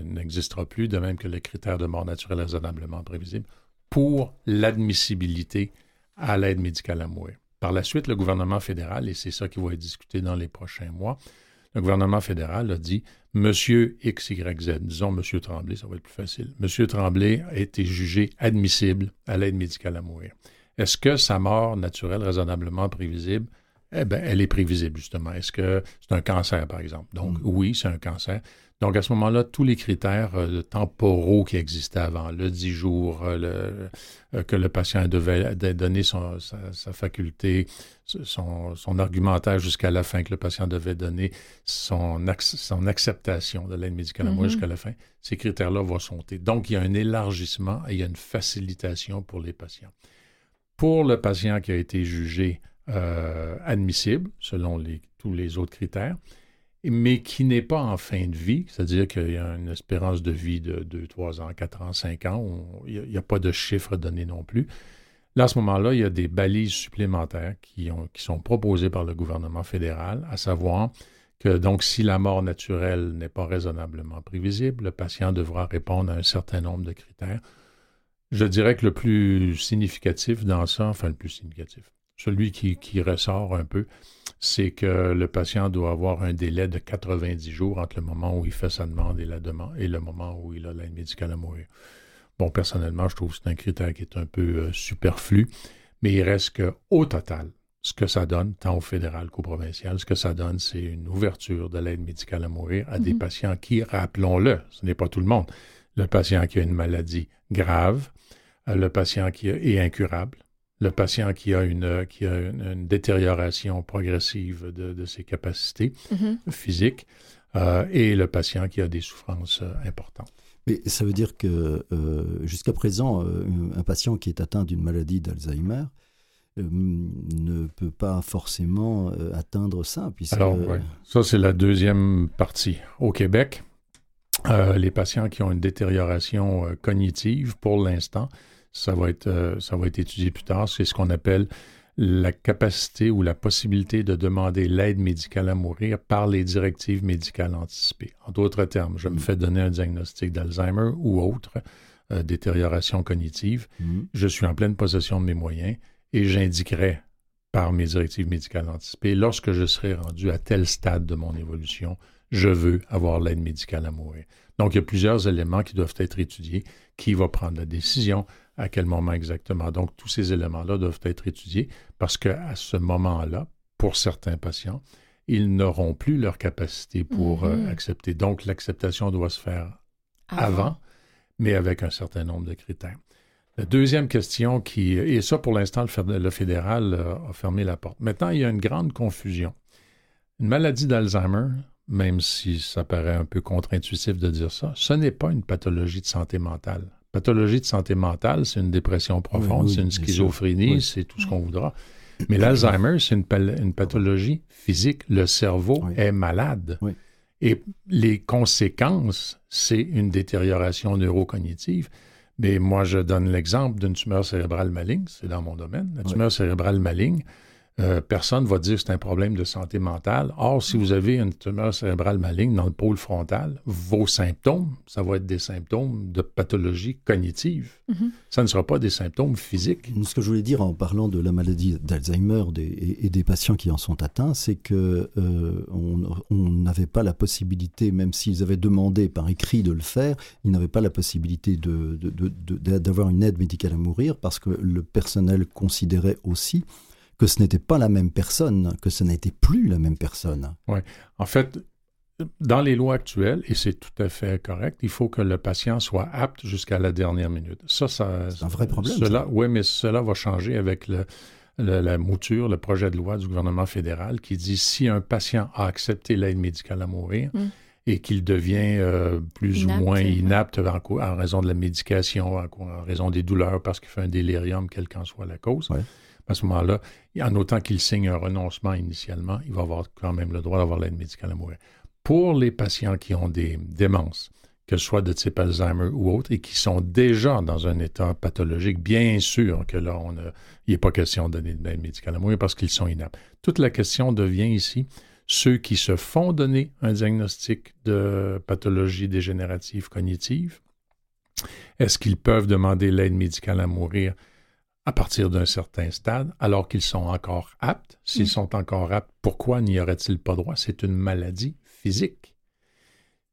n'existera plus, de même que le critère de mort naturelle raisonnablement prévisible, pour l'admissibilité à l'aide médicale à mourir. Par la suite, le gouvernement fédéral, et c'est ça qui va être discuté dans les prochains mois, le gouvernement fédéral a dit Monsieur XYZ, disons Monsieur Tremblay, ça va être plus facile. Monsieur Tremblay a été jugé admissible à l'aide médicale à mourir. Est-ce que sa mort naturelle raisonnablement prévisible? Eh bien, elle est prévisible, justement. Est-ce que c'est un cancer, par exemple? Donc, mm. oui, c'est un cancer. Donc, à ce moment-là, tous les critères euh, temporaux qui existaient avant, le 10 jours, euh, euh, que le patient devait donner sa, faculté, son, argumentaire jusqu'à la fin, que le patient devait donner son, son acceptation de l'aide médicale à mm-hmm. jusqu'à la fin, ces critères-là vont sauter. Donc, il y a un élargissement et il y a une facilitation pour les patients. Pour le patient qui a été jugé euh, admissible selon tous les autres critères, mais qui n'est pas en fin de vie, c'est-à-dire qu'il y a une espérance de vie de 2, 3 ans, 4 ans, 5 ans, il n'y a, pas de chiffres donnés non plus. Là, à ce moment-là, il y a des balises supplémentaires qui, qui sont proposées par le gouvernement fédéral, à savoir que donc si la mort naturelle n'est pas raisonnablement prévisible, le patient devra répondre à un certain nombre de critères. Je dirais que le plus significatif dans ça, enfin le plus significatif, celui qui, ressort un peu, c'est que le patient doit avoir un délai de 90 jours entre le moment où il fait sa demande et, la demande, et le moment où il a l'aide médicale à mourir. Bon, personnellement, je trouve que c'est un critère qui est un peu euh, superflu, mais il reste qu'au total, ce que ça donne, tant au fédéral qu'au provincial, ce que ça donne, c'est une ouverture de l'aide médicale à mourir à des mhm. patients qui, rappelons-le, ce n'est pas tout le monde, le patient qui a une maladie grave, euh, le patient qui est incurable, le patient qui a une, qui a une, détérioration progressive de, ses capacités mm-hmm. physiques euh, et le patient qui a des souffrances euh, importantes. Mais ça veut dire que euh, jusqu'à présent, un patient qui est atteint d'une maladie d'Alzheimer ne peut pas forcément atteindre ça. Alors, ça c'est la deuxième partie. Au Québec, les patients qui ont une détérioration cognitive, pour l'instant, ça va être, euh, ça va être étudié plus tard. C'est ce qu'on appelle la capacité ou la possibilité de demander l'aide médicale à mourir par les directives médicales anticipées. En d'autres termes, je me mm. fais donner un diagnostic d'Alzheimer ou autre euh, détérioration cognitive. Mm. Je suis en pleine possession de mes moyens et j'indiquerai par mes directives médicales anticipées, lorsque je serai rendu à tel stade de mon évolution, je veux avoir l'aide médicale à mourir. Donc, il y a plusieurs éléments qui doivent être étudiés. Qui va prendre la décision? À quel moment exactement. Donc, tous ces éléments-là doivent être étudiés parce qu'à ce moment-là, pour certains patients, ils n'auront plus leur capacité pour euh, mhm. accepter. Donc, l'acceptation doit se faire avant. mais avec un certain nombre de critères. La deuxième question qui, et ça pour l'instant, le, fédéral euh, a fermé la porte. Maintenant, il y a une grande confusion. Une maladie d'Alzheimer, même si ça paraît un peu contre-intuitif de dire ça, ce n'est pas une pathologie de santé mentale. Pathologie de santé mentale, c'est une dépression profonde, c'est une schizophrénie, c'est tout ce qu'on voudra. Mais l'Alzheimer, c'est une, pathologie physique. Le cerveau est malade. Et les conséquences, c'est une détérioration neurocognitive. Mais moi, je donne l'exemple d'une tumeur cérébrale maligne, c'est dans mon domaine. La tumeur cérébrale maligne, euh, personne ne va dire que c'est un problème de santé mentale. Or, si vous avez une tumeur cérébrale maligne dans le pôle frontal, vos symptômes, ça va être des symptômes de pathologie cognitive. Mhm. Ça ne sera pas des symptômes physiques. Ce que je voulais dire en parlant de la maladie d'Alzheimer et, des patients qui en sont atteints, c'est que euh, on n'avait pas la possibilité, même s'ils avaient demandé par écrit de le faire, ils n'avaient pas la possibilité d'avoir une aide médicale à mourir parce que le personnel considérait aussi que ce n'était pas la même personne, que ce n'était plus la même personne. Oui. En fait, dans les lois actuelles, et c'est tout à fait correct, il faut que le patient soit apte jusqu'à la dernière minute. Ça, ça c'est un vrai problème. oui, mais cela va changer avec le, la mouture, le projet de loi du gouvernement fédéral qui dit si un patient a accepté l'aide médicale à mourir mm. et qu'il devient euh, plus ou moins inapte en, raison de la médication, en, raison des douleurs parce qu'il fait un délirium, quelle qu'en soit la cause, à ce moment-là, en autant qu'il signe un renoncement initialement, il va avoir quand même le droit d'avoir l'aide médicale à mourir. Pour les patients qui ont des démences, que ce soit de type Alzheimer ou autre, et qui sont déjà dans un état pathologique, bien sûr que là, il n'est pas question de donner de l'aide médicale à mourir parce qu'ils sont inaptes. Toute la question devient ici ceux qui se font donner un diagnostic de pathologie dégénérative cognitive. Est-ce qu'ils peuvent demander l'aide médicale à mourir à partir d'un certain stade, alors qu'ils sont encore aptes. S'ils Mm. sont encore aptes, pourquoi n'y aurait-il pas droit? C'est une maladie physique.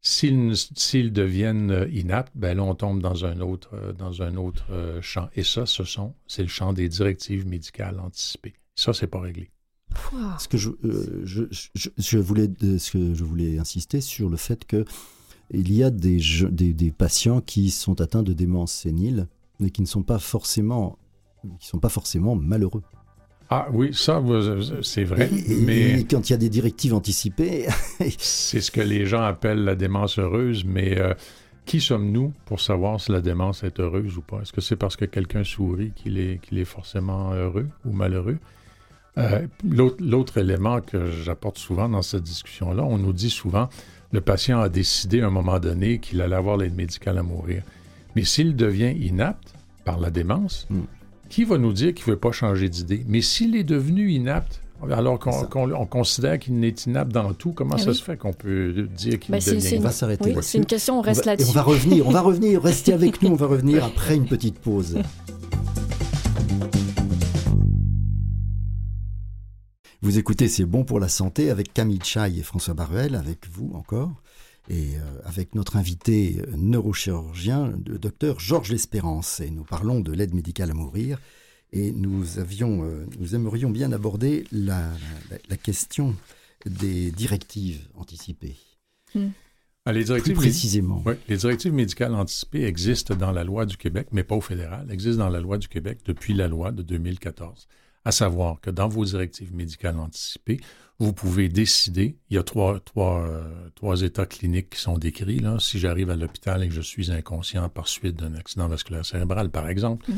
S'ils deviennent euh, inaptes, ben là, on tombe dans un autre, euh, dans un autre euh, champ. Et ça, ce sont, c'est le champ des directives médicales anticipées. Ça, c'est pas réglé. Ce que je, euh, je, je, je voulais, ce que je voulais insister sur le fait que il y a des, des patients qui sont atteints de démence sénile, mais qui ne sont pas forcément, qui sont pas forcément malheureux. Ah oui, ça, c'est vrai, Et- mais et quand il y a des directives anticipées, c'est ce que les gens appellent la démence heureuse, mais euh, qui sommes-nous pour savoir si la démence est heureuse ou pas? Est-ce que c'est parce que quelqu'un sourit qu'il est, qu'il est forcément heureux ou malheureux? Euh, L'autre l'autre élément que j'apporte souvent dans cette discussion-là, on nous dit souvent, le patient a décidé à un moment donné qu'il allait avoir l'aide médicale à mourir. Mais s'il devient inapte par la démence, Mm. Qui va nous dire qu'il ne veut pas changer d'idée? Mais s'il est devenu inapte, alors qu'on on considère qu'il n'est inapte dans tout, comment Ah ça oui. se fait qu'on peut dire qu'il Ben, devient une- va s'arrêter Oui, c'est une question, on reste là-dessus. on va revenir, on va revenir, restez avec nous, on va revenir après une petite pause. Vous écoutez C'est bon pour la santé avec Camille Chaille et François Baruel, avec vous encore, et euh, avec notre invité neurochirurgien, le docteur Georges L'Espérance. Et nous parlons de l'aide médicale à mourir. Et nous, avions, euh, nous aimerions bien aborder la, la- la question des directives anticipées. Ah, les Plus directives, précisément. Oui, les directives médicales anticipées existent dans la loi du Québec, mais pas au fédéral, existent dans la loi du Québec depuis la loi de 2014. À savoir que dans vos directives médicales anticipées, vous pouvez décider, il y a trois, trois, euh, trois états cliniques qui sont décrits. Là. Si j'arrive à l'hôpital et que je suis inconscient par suite d'un accident vasculaire cérébral, par exemple, Mhm.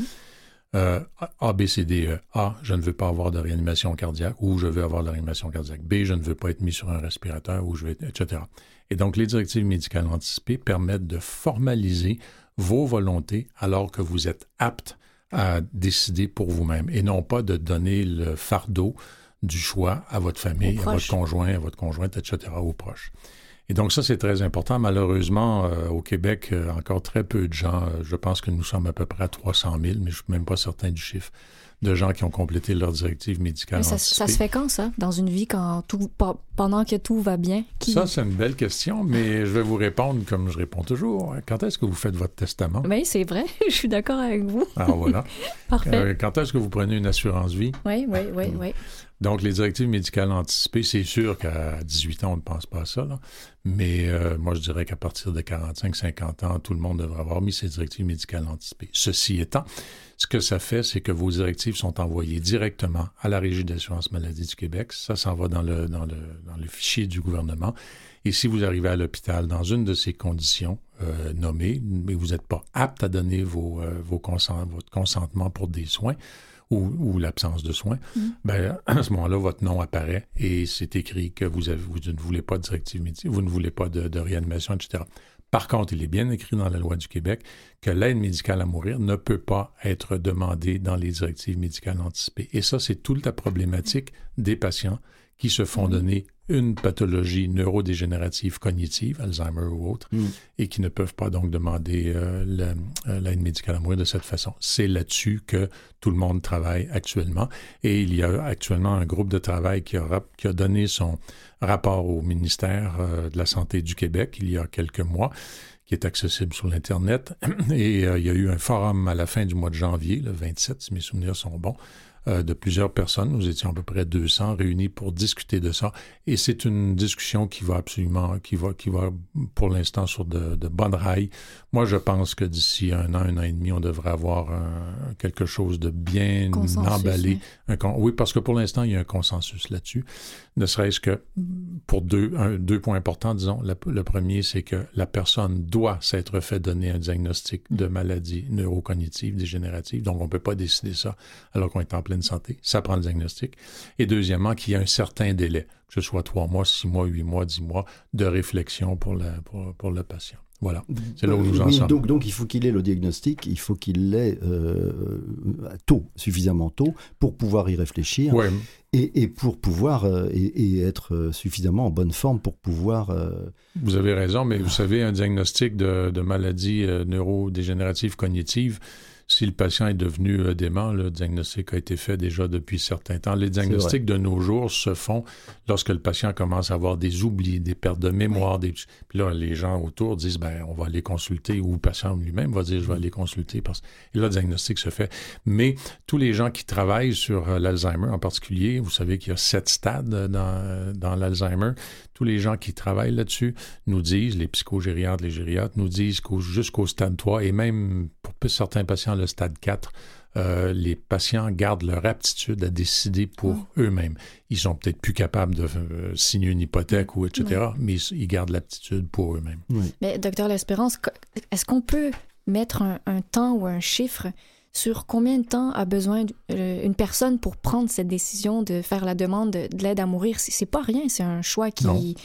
euh, A, B, C, D, E. A, je ne veux pas avoir de réanimation cardiaque ou je veux avoir de la réanimation cardiaque. B, je ne veux pas être mis sur un respirateur ou je vais, etc. Et donc, les directives médicales anticipées permettent de formaliser vos volontés alors que vous êtes apte à décider pour vous-même et non pas de donner le fardeau du choix à votre famille, à votre conjoint, à votre conjointe, etc., aux proches. Et donc ça, c'est très important. Malheureusement, euh, au Québec, euh, encore très peu de gens, euh, je pense que nous sommes à peu près à 300 000, mais je ne suis même pas certain du chiffre, de gens qui ont complété leur directive médicale Mais ça, se fait quand, ça? Dans une vie, quand tout, pendant que tout va bien? Qui... Ça, c'est une belle question, mais je vais vous répondre comme je réponds toujours. Quand est-ce que vous faites votre testament? Oui, c'est vrai. Je suis d'accord avec vous. Alors voilà. Parfait. Quand est-ce que vous prenez une assurance vie? Oui, oui, oui, oui. Donc, les directives médicales anticipées, c'est sûr qu'à 18 ans, on ne pense pas à ça. Mais euh, moi, je dirais qu'à partir de 45-50 ans, tout le monde devrait avoir mis ses directives médicales anticipées. Ceci étant, ce que ça fait, c'est que vos directives sont envoyées directement à la Régie d'assurance maladie du Québec. Ça s'en va dans le, dans, le, dans le fichier du gouvernement. Et si vous arrivez à l'hôpital dans une de ces conditions euh, nommées, mais vous n'êtes pas apte à donner euh, votre consentement pour des soins, ou, ou l'absence de soins, ben, à ce moment-là, votre nom apparaît et c'est écrit que vous, avez, vous ne voulez pas de directive médicale, vous ne voulez pas de, de réanimation, etc. Par contre, il est bien écrit dans la loi du Québec que l'aide médicale à mourir ne peut pas être demandée dans les directives médicales anticipées. Et ça, c'est toute la problématique des patients qui se font donner une pathologie neurodégénérative cognitive, Alzheimer ou autre, Mm. et qui ne peuvent pas donc demander euh, euh, l'aide médicale à mourir de cette façon. C'est là-dessus que tout le monde travaille actuellement. Et il y a actuellement un groupe de travail qui a, rap- qui a donné son rapport au ministère euh, de la Santé du Québec il y a quelques mois qui est accessible sur l'Internet. Et euh, il y a eu un forum à la fin du mois de janvier, le 27, si mes souvenirs sont bons, de plusieurs personnes. Nous étions à peu près 200 réunis pour discuter de ça. Et c'est une discussion qui va absolument, qui va, qui va pour l'instant sur de, de bonnes rails. Moi, je pense que d'ici un an, un an et demi, on devrait avoir un- quelque chose de bien Consensus, emballé. oui. Un con- oui, parce que pour l'instant, il y a un consensus là-dessus. Ne serait-ce que pour deux, un- deux points importants, disons. Le, le premier, c'est que la personne doit s'être fait donner un diagnostic de maladie neurocognitive dégénérative. Donc, on ne peut pas décider ça alors qu'on est en pleine santé. Ça prend le diagnostic. Et deuxièmement, qu'il y a un certain délai, que ce soit trois mois, six mois, huit mois, dix mois, de réflexion pour, la, pour, pour le patient. Voilà. C'est là où nous en sommes. donc, donc il faut qu'il ait le diagnostic, il faut qu'il l'ait euh, tôt, suffisamment tôt, pour pouvoir y réfléchir Ouais, et, et pour pouvoir euh, et, et être euh, suffisamment en bonne forme pour pouvoir. euh, Vous avez raison, mais vous savez, un diagnostic de, de maladie neurodégénérative cognitive, si le patient est devenu euh, dément, le diagnostic a été fait déjà depuis certains temps. Les diagnostics de nos jours se font lorsque le patient commence à avoir des oublis, des pertes de mémoire. Des... Puis là, les gens autour disent, ben, on va aller consulter, ou le patient lui-même va dire, je vais aller consulter. Parce... Et là, le diagnostic se fait. Mais tous les gens qui travaillent sur euh, l'Alzheimer en particulier, vous savez qu'il y a sept stades dans, dans l'Alzheimer, tous les gens qui travaillent là-dessus nous disent, les psychogériatres, les gériatres, nous disent qu'au, jusqu'au stade 3, et même pour certains patients, le stade 4, euh, les patients gardent leur aptitude à décider pour ah. eux-mêmes. Ils sont peut-être plus capables de euh, signer une hypothèque ou etc., mais ils, gardent l'aptitude pour eux-mêmes. Mais docteur L'Espérance, est-ce qu'on peut mettre un, temps ou un chiffre sur combien de temps a besoin euh, une personne pour prendre cette décision de faire la demande de, l'aide à mourir? C'est pas rien, c'est un choix qui...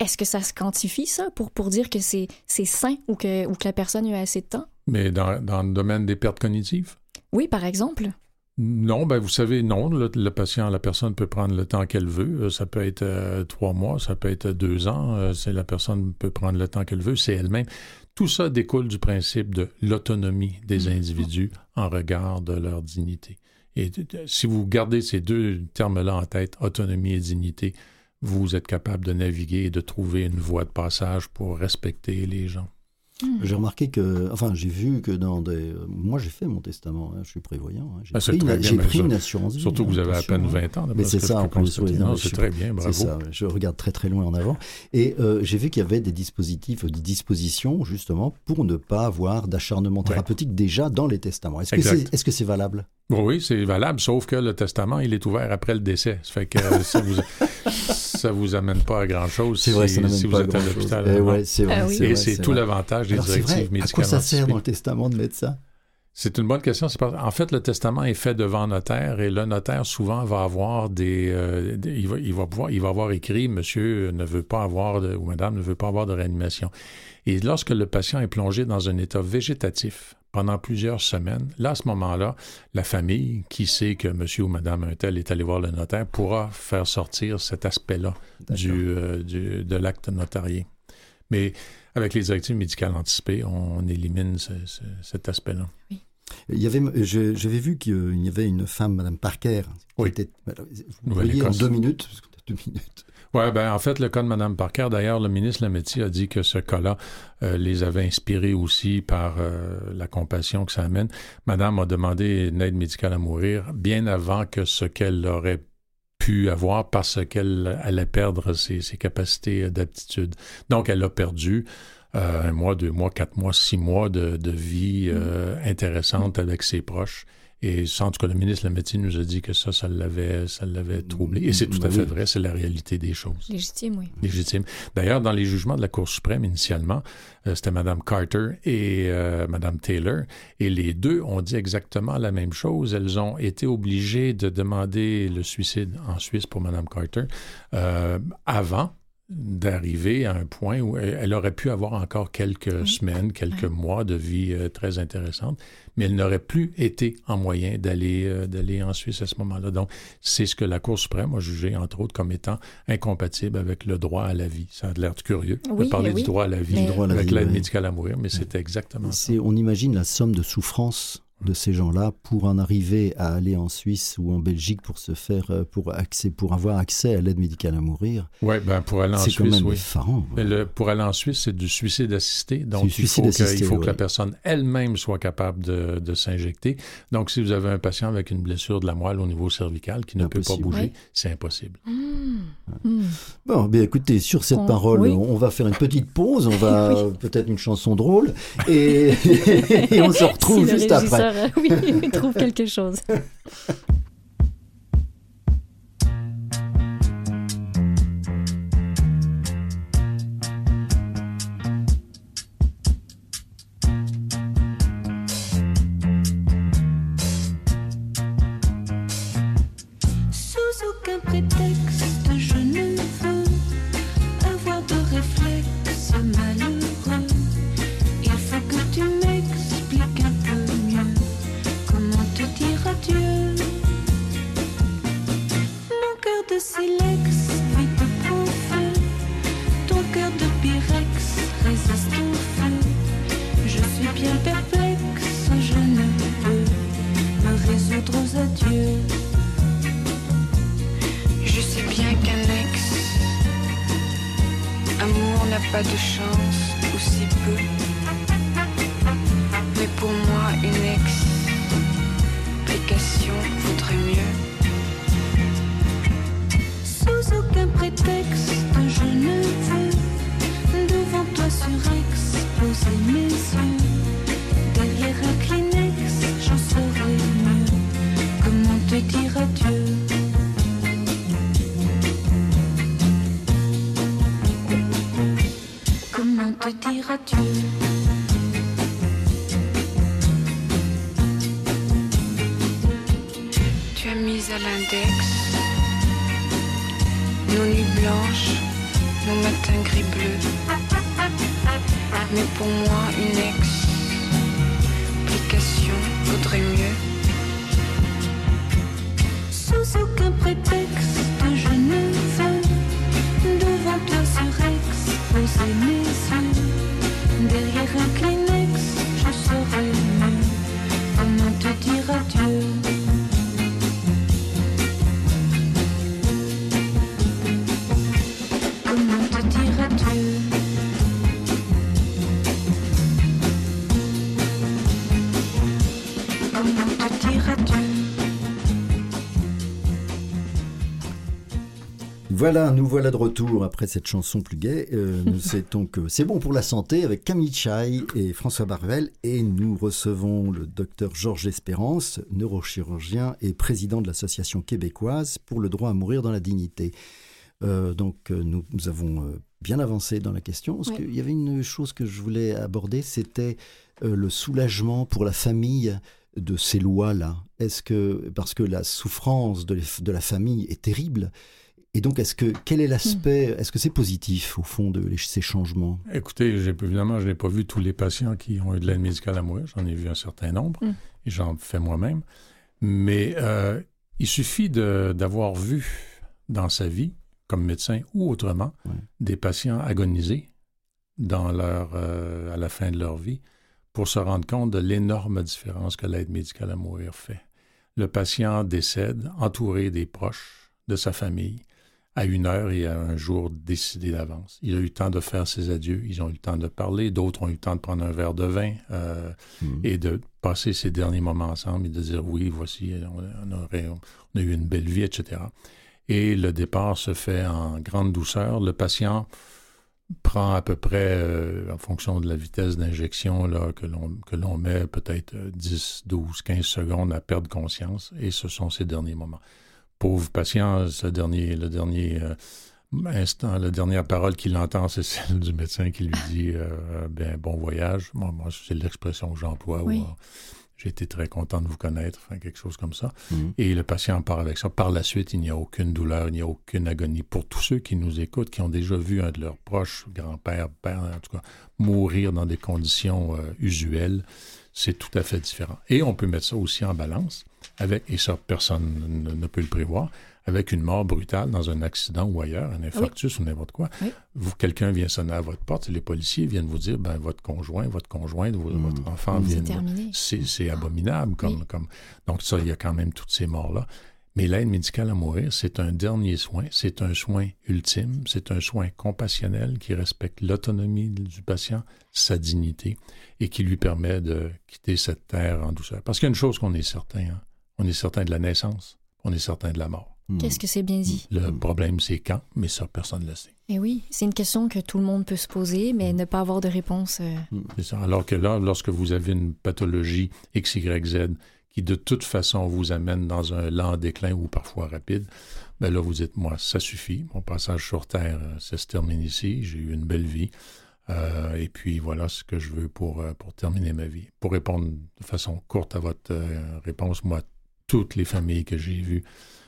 Est-ce que ça se quantifie, ça, pour, pour dire que c'est sain ou que, ou que la personne a assez de temps? Mais dans, dans le domaine des pertes cognitives? Oui, par exemple. Non, ben vous savez, non, le, patient, la personne peut prendre le temps qu'elle veut. Euh, ça peut être euh, trois mois, ça peut être deux ans. c'est la personne peut prendre le temps qu'elle veut, c'est elle-même. Tout ça découle du principe de l'autonomie des mm. individus en regard de leur dignité. Et si vous gardez ces deux termes-là en tête, autonomie et dignité, vous êtes capable de naviguer et de trouver une voie de passage pour respecter les gens. J'ai remarqué que, enfin, j'ai vu que dans des. Moi, j'ai fait mon testament, hein, je suis prévoyant. Hein. J'ai ah, pris, une, pris une assurance vie. Surtout que vous avez à peine 20 ans. Mais c'est ça, en plus. c'est très bien, bravo. Ça, je regarde très très loin en avant. Et euh, j'ai vu qu'il y avait des dispositifs, des dispositions, justement, pour ne pas avoir d'acharnement thérapeutique déjà dans les testaments. Est-ce que c'est est -ce c'est valable? Oui, c'est valable, sauf que le testament, il est ouvert après le décès. Ça fait que ça vous. ça vous amène pas à grand chose si, vrai, ça si vous êtes à l'hôpital. C'est Et c'est tout l'avantage des directives médicales. À quoi ça sert dans le testament de ça c'est une bonne question. En fait, le testament est fait devant notaire et le notaire souvent va avoir des, euh, il, va, il, va pouvoir, il va avoir écrit Monsieur ne veut pas avoir de, ou Madame ne veut pas avoir de réanimation. Et lorsque le patient est plongé dans un état végétatif pendant plusieurs semaines, là, à ce moment-là, la famille qui sait que monsieur ou madame un tel est allé voir le notaire pourra faire sortir cet aspect-là du, euh, du, de l'acte notarié. Mais avec les directives médicales anticipées, on élimine cet aspect-là. Oui. Il y avait, j'avais vu qu'il y avait une femme, Madame Parker, qui était, vous voyez, en deux minutes, deux minutes. Oui, ben, en fait, le cas de Mme Parker, d'ailleurs, le ministre Lametti a dit que ce cas-là euh, les avait inspirés aussi par euh, la compassion que ça amène. Madame a demandé une aide médicale à mourir bien avant que ce qu'elle aurait pu avoir parce qu'elle allait perdre ses, capacités d'aptitude. Donc, elle a perdu euh, un mois, deux mois, quatre mois, six mois de, vie mm. intéressante avec ses proches. Et en tout cas, le ministre de la Médecine nous a dit que ça, ça l'avait, ça l'avait troublé. Et c'est tout à fait vrai, c'est la réalité des choses. Légitime, oui. Légitime. D'ailleurs, dans les jugements de la Cour suprême, initialement, euh, c'était Mme Carter et euh, Mme Taylor. Et les deux ont dit exactement la même chose. Elles ont été obligées de demander le suicide en Suisse pour Mme Carter euh, avant d'arriver à un point où elle, aurait pu avoir encore quelques semaines, quelques mois de vie euh, très intéressante, mais elle n'aurait plus été en moyen d'aller euh, d'aller en Suisse à ce moment-là. Donc, c'est ce que la Cour suprême a jugé, entre autres, comme étant incompatible avec le droit à la vie. Ça a l'air curieux de parler du droit à la vie avec l'aide médicale à mourir, mais c'était exactement ça. On imagine la somme de souffrance de ces gens-là pour en arriver à aller en Suisse ou en Belgique pour se faire pour accès pour avoir accès à l'aide médicale à mourir. Ouais, ben pour aller en Suisse, quand même oui. effarant. pour aller en Suisse, c'est du suicide assisté. Donc il faut, que, il faut que la personne elle-même soit capable de, de s'injecter. Donc si vous avez un patient avec une blessure de la moelle au niveau cervical qui ne peut pas bouger, c'est impossible. Mmh. Bon, bien écoutez, sur cette parole, on va faire une petite pause, on va peut-être une chanson drôle et, et on se retrouve juste après. oui, trouve quelque chose. vaudrait mieux. Voilà, nous voilà de retour après cette chanson plus gaie. Euh, nous c'est donc c'est bon pour la santé avec Camille Chai et François Barvel et nous recevons le docteur Georges Espérance, neurochirurgien et président de l'association québécoise pour le droit à mourir dans la dignité. Euh, donc euh, nous, nous avons euh, bien avancé dans la question. Parce Oui. qu'il y avait une chose que je voulais aborder, c'était le soulagement pour la famille de ces lois-là. Est-ce que parce que la souffrance de, de la famille est terrible, et donc est-ce que quel est l'aspect Est-ce que c'est positif au fond de les- ces changements? Écoutez, évidemment, je n'ai pas vu tous les patients qui ont eu de l'aide médicale à mourir. J'en ai vu un certain nombre Mm. et j'en fais moi-même. Mais euh, il suffit d'avoir vu dans sa vie, comme médecin ou autrement, Ouais. des patients dans leur, euh, à la fin de leur vie pour se rendre compte de l'énorme différence que l'aide médicale à mourir fait. Le patient décède entouré des proches, de sa famille, à une heure et à un jour décidé d'avance. Il a eu le temps de faire ses adieux, ils ont eu le temps de parler, d'autres ont eu le temps de prendre un verre de vin euh, Mhm. et de passer ces derniers moments ensemble et de dire oui, voici, on, on aurait, on a eu une belle vie, etc. Et le départ se fait en grande douceur. Le patient prend à peu près, euh, en fonction de la vitesse d'injection que l'on met, peut-être euh, 10, 12, 15 secondes à perdre conscience, et ce sont ces derniers moments. Pauvre patient, ce dernier, le dernier euh, instant, la dernière parole qu'il entend, c'est celle du médecin qui lui dit euh, ben, bon voyage. Moi, moi c'est l'expression que j'emploie. Oui. euh, J'ai été très content de vous connaître, enfin, quelque chose comme ça. Mhm. Et le patient part avec ça. Par la suite, il n'y a aucune douleur, il n'y a aucune agonie. Pour tous ceux qui nous écoutent, qui ont déjà vu un de leurs proches, grand-père, père, en tout cas, mourir dans des conditions euh, usuelles, c'est tout à fait différent. Et on peut mettre ça aussi en balance avec, et ça, personne ne, ne peut le prévoir, avec une mort brutale dans un accident ou ailleurs, un infarctus ou n'importe quoi. Oui. Vous, quelqu'un vient sonner à votre porte, les policiers viennent vous dire, ben, votre conjoint, votre conjointe, vo- Mm. votre enfant vient C'est c'est abominable. Comme, Oui. comme... Donc ça, il y a quand même toutes ces morts-là. Mais l'aide médicale à mourir, c'est un dernier soin, c'est un soin ultime, c'est un soin compassionnel qui respecte l'autonomie du patient, sa dignité, et qui lui permet de quitter cette terre en douceur. Parce qu'il y a une chose qu'on est certain, hein. on est certain de la naissance, on est certain de la mort. Mhm. Qu'est-ce que c'est bien dit? Le problème, c'est quand, mais ça, personne ne le sait. Eh oui, c'est une question que tout le monde peut se poser, mais ne pas avoir de réponse. euh, C'est ça. Alors que là, lorsque vous avez une pathologie X, Y, Z qui de toute façon vous amène dans un lent déclin ou parfois rapide, ben là, vous dites, moi, ça suffit. Mon passage sur Terre, euh, ça se termine ici. J'ai eu une belle vie. Euh, et puis voilà ce que je veux pour, euh, pour terminer ma vie. Pour répondre de façon courte à votre réponse, moi, toutes les familles que j'ai vues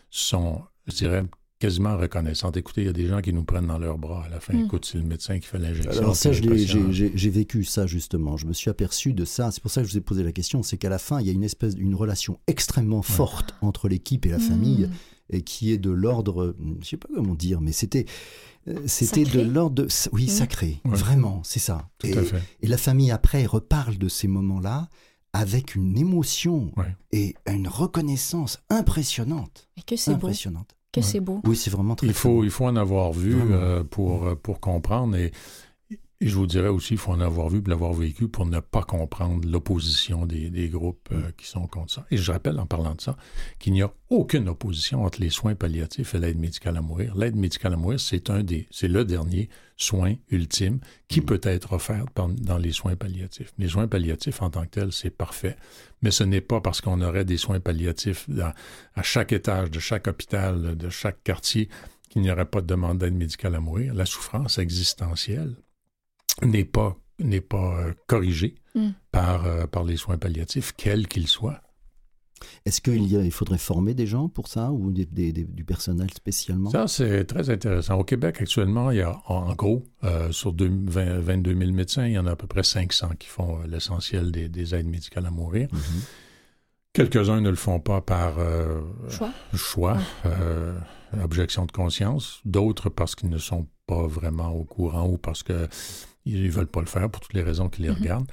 sont, je dirais, quasiment reconnaissantes. Écoutez, il y a des gens qui nous prennent dans leurs bras à la fin. Mm. Écoute, c'est le médecin qui fait l'injection. Alors ça, j'ai vécu ça justement. Je me suis aperçu de ça. C'est pour ça que je vous ai posé la question. C'est qu'à la fin, il y a une espèce, une relation extrêmement forte entre l'équipe et la famille, hmm, et qui est de l'ordre, je sais pas comment dire, mais c'était, euh, c'était de l'ordre, de, oui, Mm. sacré, Ouais. vraiment, c'est ça. Tout et, à fait. et la famille après reparle de ces moments-là avec une émotion Ouais. et une reconnaissance impressionnante. Et que c'est beau. Impressionnante. Que Ouais. c'est beau. Oui, c'est vraiment très Il faut, beau. il faut en avoir vu euh, pour, euh, pour comprendre. Et, et je vous dirais aussi, il faut en avoir vu, l'avoir vécu, pour ne pas comprendre l'opposition des, des groupes euh, qui sont contre ça. Et je rappelle, en parlant de ça, qu'il n'y a aucune opposition entre les soins palliatifs et l'aide médicale à mourir. L'aide médicale à mourir, c'est un des, c'est le dernier soin ultime qui peut être offert par- dans les soins palliatifs. Les soins palliatifs en tant que tels, c'est parfait, mais ce n'est pas parce qu'on aurait des soins palliatifs à chaque étage de chaque hôpital, de chaque quartier, qu'il n'y aurait pas de demande d'aide médicale à mourir. La souffrance existentielle n'est pas, n'est pas euh, corrigée Mm. par, euh, par les soins palliatifs, quels qu'ils soient. Est-ce qu'il y a- il faudrait former des gens pour ça ou des- des- des- du personnel spécialement? Ça, c'est très intéressant. Au Québec, actuellement, il y a en gros, euh, sur deux- 20 22 000 médecins, il y en a à peu près 500 qui font l'essentiel des, des aides médicales à mourir. Mhm. Quelques-uns ne le font pas par euh, Choix. choix, euh, objection de conscience. D'autres parce qu'ils ne sont pas vraiment au courant ou parce qu'ils ne veulent pas le faire pour toutes les raisons qui les Mhm. regardent.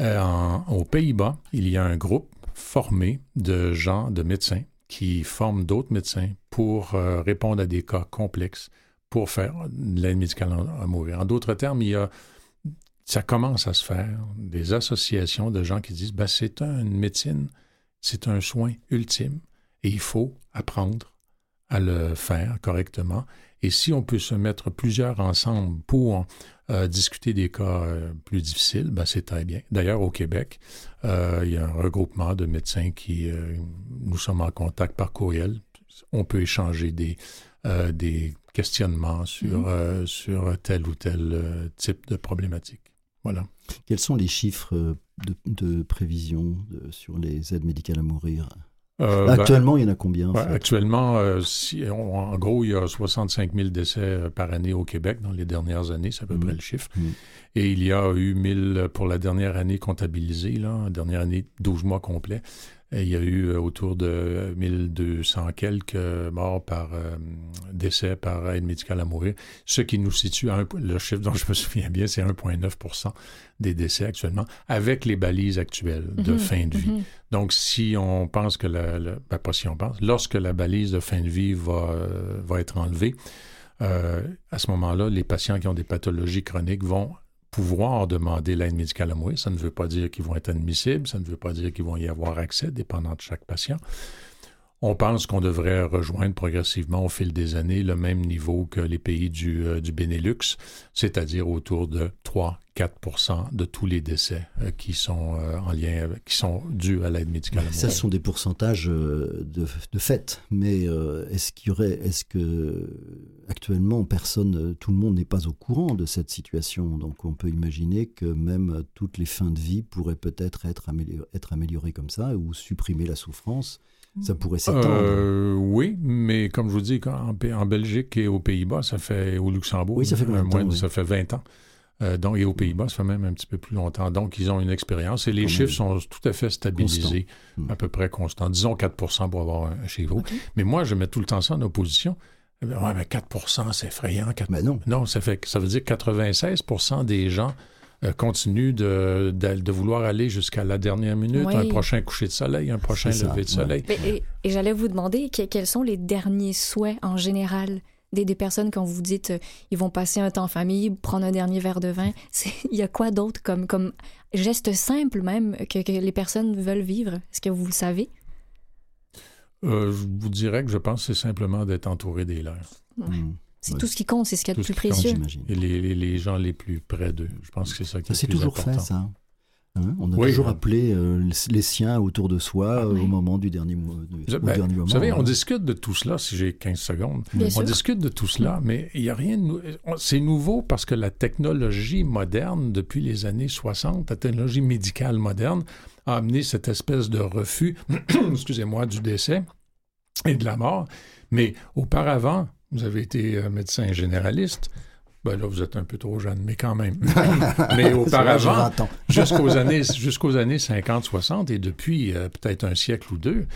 Euh, en- aux Pays-Bas, il y a un groupe formé de gens, de médecins, qui forment d'autres médecins pour euh, répondre à des cas complexes, pour faire de l'aide médicale à mourir. En d'autres termes, il y a, ça commence à se faire, des associations de gens qui disent, ben, c'est un- une médecine, c'est un soin ultime et il faut apprendre à le faire correctement. Et si on peut se mettre plusieurs ensemble pour euh, discuter des cas euh, plus difficiles, ben c'est très bien. D'ailleurs, au Québec, euh, il y a un regroupement de médecins qui, nous sommes en contact par courriel. On peut échanger des, des questionnements sur, Mhm. sur tel ou tel type de problématique. Voilà. Quels sont les chiffres de, de prévision de- sur les aides médicales à mourir? Euh, ben, Actuellement, il y en a combien en Ouais, fait? actuellement, euh, si, on- en gros, il y a 65 000 décès euh, par année au Québec dans les dernières années, c'est à peu Mhm. près le chiffre. Mhm. Et il y a eu 1000 pour la dernière année comptabilisée, là, dernière année, 12 mois complets. Et il y a eu euh, autour de 1200 quelques euh, morts par euh, décès par aide médicale à mourir, ce qui nous situe à un, le chiffre dont je me souviens bien, c'est 1,9% des décès actuellement, avec les balises actuelles de Mhm, fin de vie. mhm. Donc, si on pense que la, la- ben, pas si on pense, lorsque la balise de fin de vie va, va être enlevée, euh, à ce moment-là, les patients qui ont des pathologies chroniques vont pouvoir demander l'aide médicale à mourir. Ça ne veut pas dire qu'ils vont être admissibles, ça ne veut pas dire qu'ils vont y avoir accès, dépendant de chaque patient. On pense qu'on devrait rejoindre progressivement au fil des années le même niveau que les pays du, euh, du Benelux, c'est-à-dire autour de 3-4 de tous les décès euh, qui sont euh, en lien avec, qui sont dus à l'aide médicale. Ça, ce sont des pourcentages euh, de, de fait. Mais est-ce qu'il y aurait, est-ce que actuellement personne, tout le monde n'est pas au courant de cette situation? Donc, on peut imaginer que même toutes les fins de vie pourraient peut-être être, améliorées, être améliorées comme ça ou supprimer la souffrance. Ça pourrait s'étendre. Euh, oui, mais comme je vous dis, en, en Belgique et aux Pays-Bas, ça fait au Luxembourg, Oui, ça fait euh, moins oui? ça fait 20 ans. Euh, donc, et aux Pays-Bas, ça fait même un petit peu plus longtemps. Donc, ils ont une expérience et les chiffres sont tout à fait stabilisés, Constant. à peu près constants. Disons 4 pour avoir un chiffre. OK. Mais moi, je mets tout le temps ça en opposition. Eh Ouais, mais 4 c'est effrayant. 4 Mais non. Non, ça, fait, ça veut dire que 96% des gens euh, continuent de, de, de vouloir aller jusqu'à la dernière minute, Oui. un prochain coucher de soleil, un prochain lever de soleil. Mais- et et j'allais vous demander que- quels sont les derniers souhaits en général? Des, des personnes quand vous dites euh, ils vont passer un temps en famille, prendre un dernier verre de vin. C'est- Il y a quoi d'autre comme, comme geste simple même que, que les personnes veulent vivre? Est-ce que vous le savez? Euh, je vous dirais que je pense que c'est simplement d'être entouré des leurs. Mm. C'est Ouais. tout ce qui compte, c'est ce qu'il y a de plus compte, précieux. J'imagine. Et les, les- les gens les plus près d'eux. Je pense que c'est ça qui Ça est le plus toujours important. fait, ça. Hein on a Oui, toujours euh, appelé euh, les siens autour de soi Ah, euh, au moment du dernier, mo- du- Vous, au ben, dernier vous moment. savez, on hein. discute de tout cela, si j'ai 15 secondes. Bien on sûr. discute de tout cela, mais il n'y a rien de nou- on- C'est nouveau parce que la technologie moderne, depuis les années 60, la technologie médicale moderne, a amené cette espèce de refus, excusez-moi, du décès et de la mort. Mais auparavant, vous avez été euh, médecin généraliste. Ben là, vous êtes un peu trop jeune, mais quand même. mais auparavant, 20 ans. jusqu'aux années, jusqu'aux années 50-60 et depuis euh, peut-être un siècle ou deux,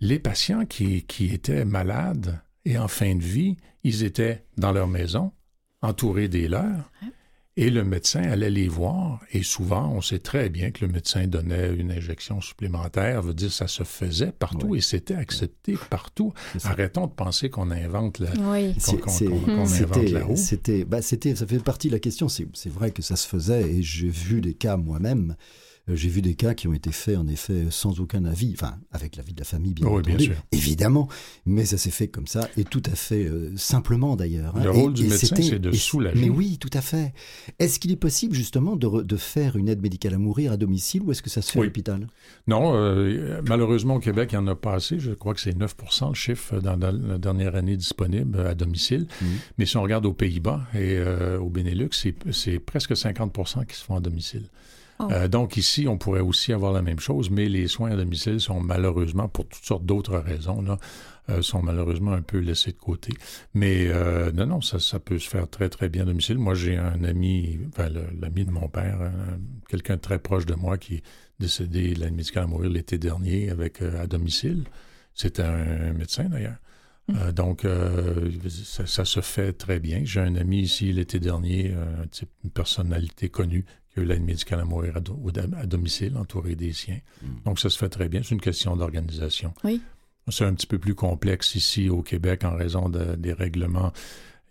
les patients qui, qui étaient malades et en fin de vie, ils étaient dans leur maison, entourés des leurs. Et le médecin allait les voir, et souvent, on sait très bien que le médecin donnait une injection supplémentaire, veut dire ça se faisait partout Oui. et c'était accepté partout. Arrêtons de penser qu'on invente la, Oui. qu'on- invente C'était, la roue. c'était, bah, c'était, ça fait partie de la question. C'est, c'est vrai que ça se faisait et j'ai vu des cas moi-même. Euh, J'ai vu des cas qui ont été faits en effet sans aucun avis, enfin avec l'avis de la famille bien Oui, entendu, bien sûr. évidemment, mais ça s'est fait comme ça et tout à fait euh, simplement d'ailleurs. hein. Le Et- rôle du et médecin, c'est de soulager. Mais oui, tout à fait. Est-ce qu'il est possible justement de, re- de faire une aide médicale à mourir à domicile ou est-ce que ça se fait Oui. à l'hôpital? Non, euh, malheureusement au Québec, il n'y en a pas assez. Je crois que c'est 9% le chiffre dans, dans la dernière année disponible à domicile. Mhm. Mais si on regarde aux Pays-Bas et euh, au Benelux, c'est, c'est presque 50% qui se font à domicile. Oh. Euh, donc ici, on pourrait aussi avoir la même chose, mais les soins à domicile sont malheureusement, pour toutes sortes d'autres raisons, là, euh, sont malheureusement un peu laissés de côté. Mais euh, non, non, ça, ça peut se faire très, très bien à domicile. Moi, j'ai un ami, enfin, l'ami de mon père, quelqu'un de très proche de moi qui est décédé de l'aide médicale à mourir l'été dernier avec à domicile. C'était un médecin d'ailleurs. Euh, donc, euh, ça, ça se fait très bien. J'ai un ami ici l'été dernier, euh, type, une personnalité connue, qui a eu l'aide médicale à mourir à, do- au- à domicile, entouré des siens. Donc, ça se fait très bien. C'est une question d'organisation. Oui. C'est un petit peu plus complexe ici au Québec en raison de- des règlements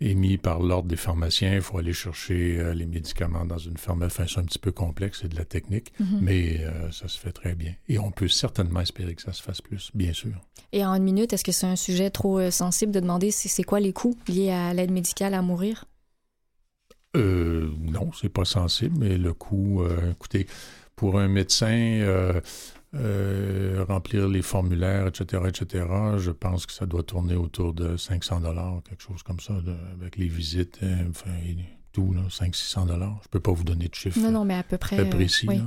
émis par l'Ordre des pharmaciens. Il faut aller chercher euh, les médicaments dans une pharmacie. Enfin, c'est un petit peu complexe, c'est de la technique, Mhm. mais euh, ça se fait très bien. Et on peut certainement espérer que ça se fasse plus, bien sûr. Et en une minute, est-ce que c'est un sujet trop euh, sensible de demander si c'est quoi les coûts liés à l'aide médicale à mourir? Euh, non, c'est pas sensible, mais le coût, euh, écoutez, pour un médecin, euh, euh, remplir les formulaires, etc., etc., je pense que ça doit tourner autour de 500 dollars, quelque chose comme ça, de- avec les visites, enfin, et tout, là, 500-600 dollars. Je peux pas vous donner de chiffre Non, non, mais à peu près. très euh, précis. oui.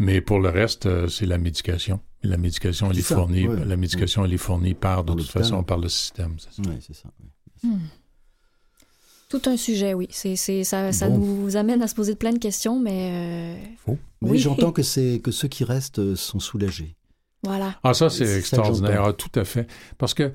Mais pour le reste, euh, c'est la médication. Et La médication, elle est ça, fournie, ouais. la médication, elle est fournie par, de Dans toute façon, par le système. c'est ça. Oui, c'est ça. oui. Tout un sujet, oui. C'est, c'est, ça, ça Bon. nous amène à se poser plein de questions, mais euh, Mais Oui. j'entends que c'est que ceux qui restent euh, sont soulagés. voilà. Ah, ça, C'est extraordinaire. Ah, tout à fait. Parce que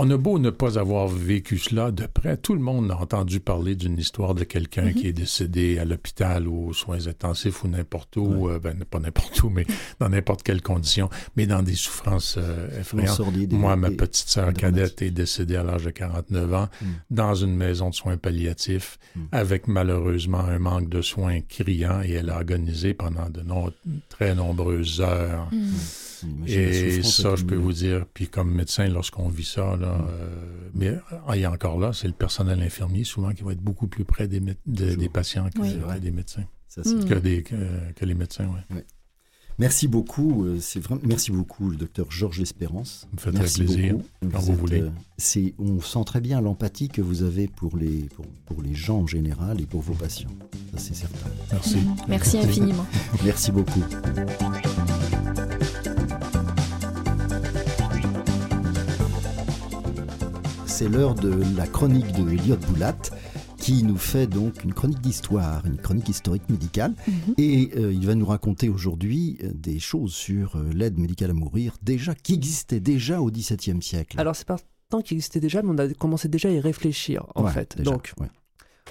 on a beau ne pas avoir vécu cela de près, tout le monde a entendu parler d'une histoire de quelqu'un Mhm. qui est décédé à l'hôpital ou aux soins intensifs ou n'importe où, euh, ben, pas n'importe où, mais dans n'importe quelle condition, mais dans des souffrances euh, effrayantes. Moi, ma et- petite sœur cadette est décédée à l'âge de 49 ans Mm. dans une maison de soins palliatifs Mm. avec malheureusement un manque de soins criant et elle a agonisé pendant de no- très nombreuses heures. Et ça, je peux vous dire, puis comme médecin, lorsqu'on vit ça, là, Mm. euh, mais ah, il y a encore là, c'est le personnel infirmier souvent qui va être beaucoup plus près des, de- des patients que, Oui. des médecins, Ça, Mm. que, des, que, que les médecins. Ouais. Merci beaucoup. euh, C'est vraiment merci beaucoup, le docteur Georges L'Espérance. Ça me fait Merci très plaisir. beaucoup. Quand vous êtes, voulez. euh, c'est, on sent très bien l'empathie que vous avez pour les, pour, pour les gens en général et pour vos patients. Ça, c'est certain. Merci. Merci infiniment. Merci beaucoup. C'est l'heure de la chronique de Elliot Boulat qui nous fait donc une chronique d'histoire, une chronique historique médicale. Mhm. Et euh, il va nous raconter aujourd'hui euh, des choses sur euh, l'aide médicale à mourir, déjà qui existait déjà au XVIIe siècle. Alors, c'est pas tant qu'il existait déjà, mais on a commencé déjà à y réfléchir, en Ouais, fait. déjà, Donc, ouais.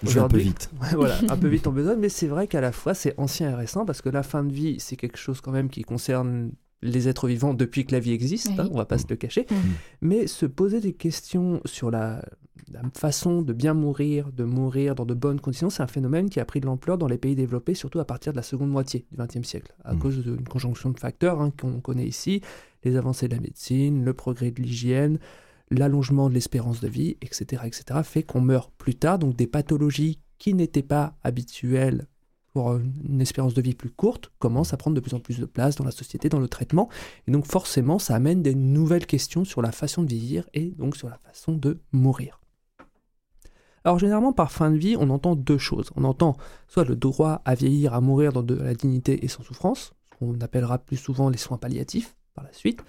Je vais un peu vite. Voilà, un peu vite en besoin, mais c'est vrai qu'à la fois c'est ancien et récent parce que la fin de vie, c'est quelque chose quand même qui concerne les êtres vivants depuis que la vie existe, Oui. hein, on va pas se le cacher, Mhm. mais se poser des questions sur la, la façon de bien mourir, de mourir dans de bonnes conditions, c'est un phénomène qui a pris de l'ampleur dans les pays développés, surtout à partir de la seconde moitié du XXe siècle, à cause d'une conjonction de facteurs hein, qu'on connaît ici, les avancées de la médecine, le progrès de l'hygiène, l'allongement de l'espérance de vie, etc., etc., fait qu'on meurt plus tard, donc des pathologies qui n'étaient pas habituelles pour une espérance de vie plus courte commencent à prendre de plus en plus de place dans la société, dans le traitement, et donc forcément ça amène des nouvelles questions sur la façon de vieillir et donc sur la façon de mourir. Alors généralement par fin de vie, on entend deux choses. On entend soit le droit à vieillir, à mourir dans de la dignité et sans souffrance, ce qu'on appellera plus souvent les soins palliatifs par la suite,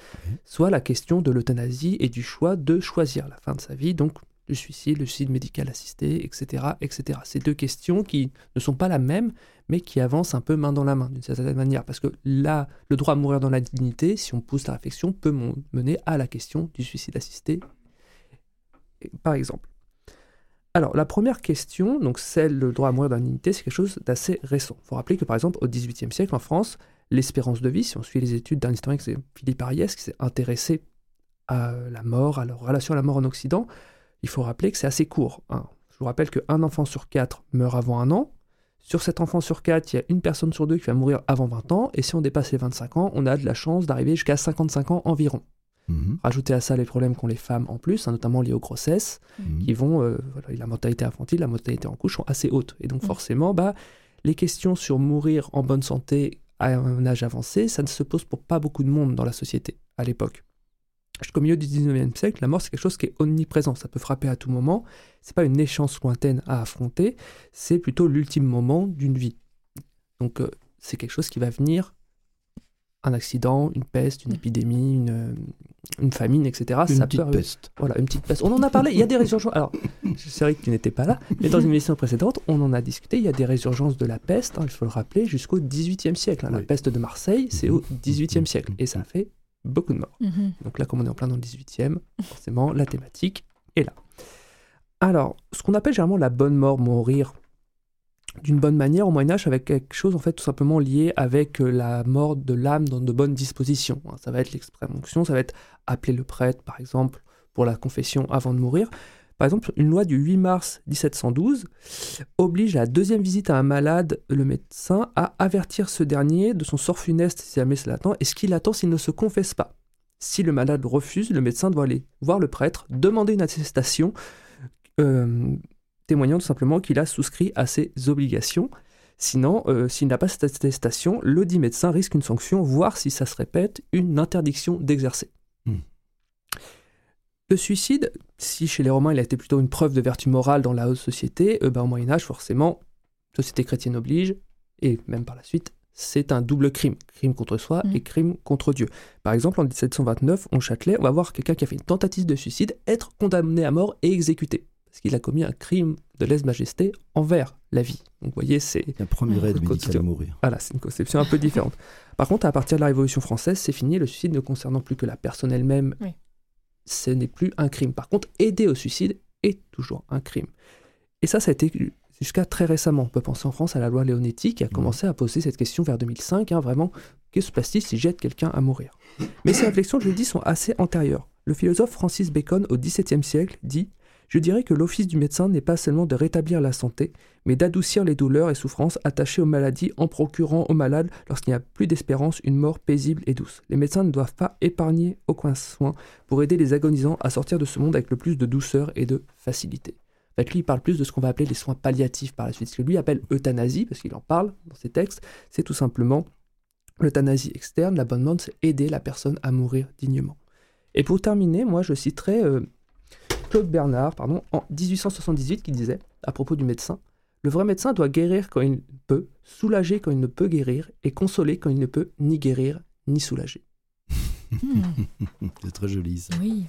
soit la question de l'euthanasie et du choix de choisir la fin de sa vie, donc le suicide, le suicide médical assisté, etc., etc. Ces deux questions qui ne sont pas la même, mais qui avancent un peu main dans la main d'une certaine manière, parce que là, le droit à mourir dans la dignité, si on pousse la réflexion, peut mener à la question du suicide assisté, par exemple. Alors, la première question, donc celle le droit à mourir d'indignité, c'est quelque chose d'assez récent. Il faut rappeler que, par exemple, au XVIIIe siècle, en France, l'espérance de vie, si on suit les études d'un historien, c'est Philippe Ariès, qui s'est intéressé à la mort, à la relation à la mort en Occident, il faut rappeler que c'est assez court. hein. Je vous rappelle qu'un enfant sur quatre meurt avant un an. Sur cet enfant sur quatre, il y a une personne sur deux qui va mourir avant 20 ans. Et si on dépasse les 25 ans, on a de la chance d'arriver jusqu'à 55 ans environ. Mhm. Rajoutez à ça les problèmes qu'ont les femmes en plus, hein, notamment liés aux grossesses, Mhm. qui vont. euh, voilà, la mortalité infantile, la mortalité en couche sont assez hautes. Et donc, Mhm. forcément, bah, les questions sur mourir en bonne santé à un âge avancé, ça ne se pose pour pas beaucoup de monde dans la société à l'époque. Jusqu'au milieu du 19e siècle, la mort, c'est quelque chose qui est omniprésent. Ça peut frapper à tout moment. C'est pas une échéance lointaine à affronter. C'est plutôt l'ultime moment d'une vie. Donc, euh, c'est quelque chose qui va venir un accident, une peste, une épidémie, une, euh, une famine, etc. Une ça petite peut peste. Voilà, une petite peste. On en a parlé, il y a des résurgences. Alors, c'est vrai que tu n'étais pas là, mais dans une émission précédente, on en a discuté. Il y a des résurgences de la peste, hein, il faut le rappeler, jusqu'au XVIIIe siècle. hein. La Oui. peste de Marseille, c'est au. XVIIIe siècle. Et ça a fait beaucoup de morts. Mhm. Donc là, comme on est en plein dans le 18e, forcément, la thématique est là. Alors, ce qu'on appelle généralement la bonne mort, mourir d'une bonne manière au Moyen Âge, avec quelque chose en fait tout simplement lié avec euh, la mort de l'âme dans de bonnes dispositions. hein. Ça va être l'extrême onction, ça va être appeler le prêtre, par exemple, pour la confession avant de mourir. Par exemple, une loi du 8 mars 1712 oblige à la deuxième visite à un malade, le médecin, à avertir ce dernier de son sort funeste si jamais ça l'attend, et ce qu'il attend s'il ne se confesse pas. Si le malade refuse, le médecin doit aller voir le prêtre, demander une attestation, euh, témoignant tout simplement qu'il a souscrit à ses obligations. Sinon, euh, s'il n'a pas cette attestation, le dit médecin risque une sanction, voire si ça se répète, une interdiction d'exercer. Le suicide, si chez les Romains il a été plutôt une preuve de vertu morale dans la haute société, euh, ben, au Moyen Âge forcément, société chrétienne oblige, et même par la suite, c'est un double crime, crime contre soi Mhm. et crime contre Dieu. Par exemple, en 1729, au Châtelet, on va voir quelqu'un qui a fait une tentative de suicide être condamné à mort et exécuté, parce qu'il a commis un crime de lèse-majesté envers la vie. Donc vous voyez, c'est La première aide Le code médicale à mourir. voilà, c'est une conception un peu différente. Par contre, à partir de la Révolution française, c'est fini, le suicide ne concernant plus que la personne elle-même, Oui. Ce n'est plus un crime. Par contre, aider au suicide est toujours un crime. Et ça, ça a été jusqu'à très récemment. On peut penser en France à la loi Leonetti qui a commencé à poser cette question vers 2005, hein, vraiment, que se passe-t-il si jette quelqu'un à mourir? Mais ces réflexions, je le dis, sont assez antérieures. Le philosophe Francis Bacon, au XVIIe siècle, dit Je dirais que l'office du médecin n'est pas seulement de rétablir la santé, mais d'adoucir les douleurs et souffrances attachées aux maladies en procurant aux malades, lorsqu'il n'y a plus d'espérance, une mort paisible et douce. Les médecins ne doivent pas épargner aucun soin pour aider les agonisants à sortir de ce monde avec le plus de douceur et de facilité. En lui, il parle plus de ce qu'on va appeler les soins palliatifs par la suite. Ce que lui appelle euthanasie, parce qu'il en parle dans ses textes, c'est tout simplement l'euthanasie externe. L'abonnement, c'est aider la personne à mourir dignement. Et pour terminer, moi, je citerai euh, Claude Bernard, pardon, en 1878, qui disait, à propos du médecin, le vrai médecin doit guérir quand il peut, soulager quand il ne peut guérir, et consoler quand il ne peut ni guérir ni soulager. C'est très joli ça. Oui.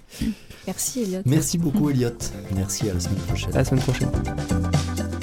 Merci, Elliot. Merci beaucoup Elliot. Merci à la semaine prochaine. À la semaine prochaine.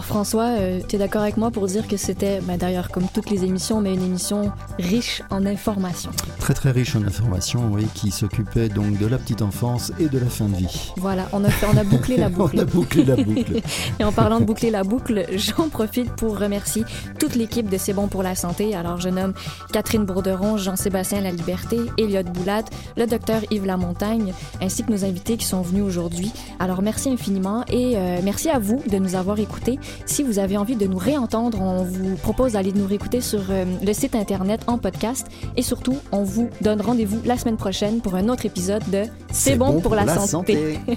Alors François, tu es d'accord avec moi pour dire que c'était, ben, d'ailleurs comme toutes les émissions, mais une émission riche en informations. Très très riche en informations, oui, qui s'occupait donc de la petite enfance et de la fin de vie. Voilà, on a, fait- on a bouclé la boucle. On a bouclé la boucle. Et en parlant de boucler la boucle, j'en profite pour remercier toute l'équipe de C'est bon pour la santé. Alors, je nomme Catherine Bourderon, Jean-Sébastien La Liberté, Elliot Boulat, le docteur Yves Lamontagne, ainsi que nos invités qui sont venus aujourd'hui. Alors, merci infiniment et euh, merci à vous de nous avoir écoutés. Si vous avez envie de nous réentendre, on vous propose d'aller nous réécouter sur euh, le site internet en podcast et surtout, on vous donne rendez-vous la semaine prochaine pour un autre épisode de C'est bon, pour, la, santé.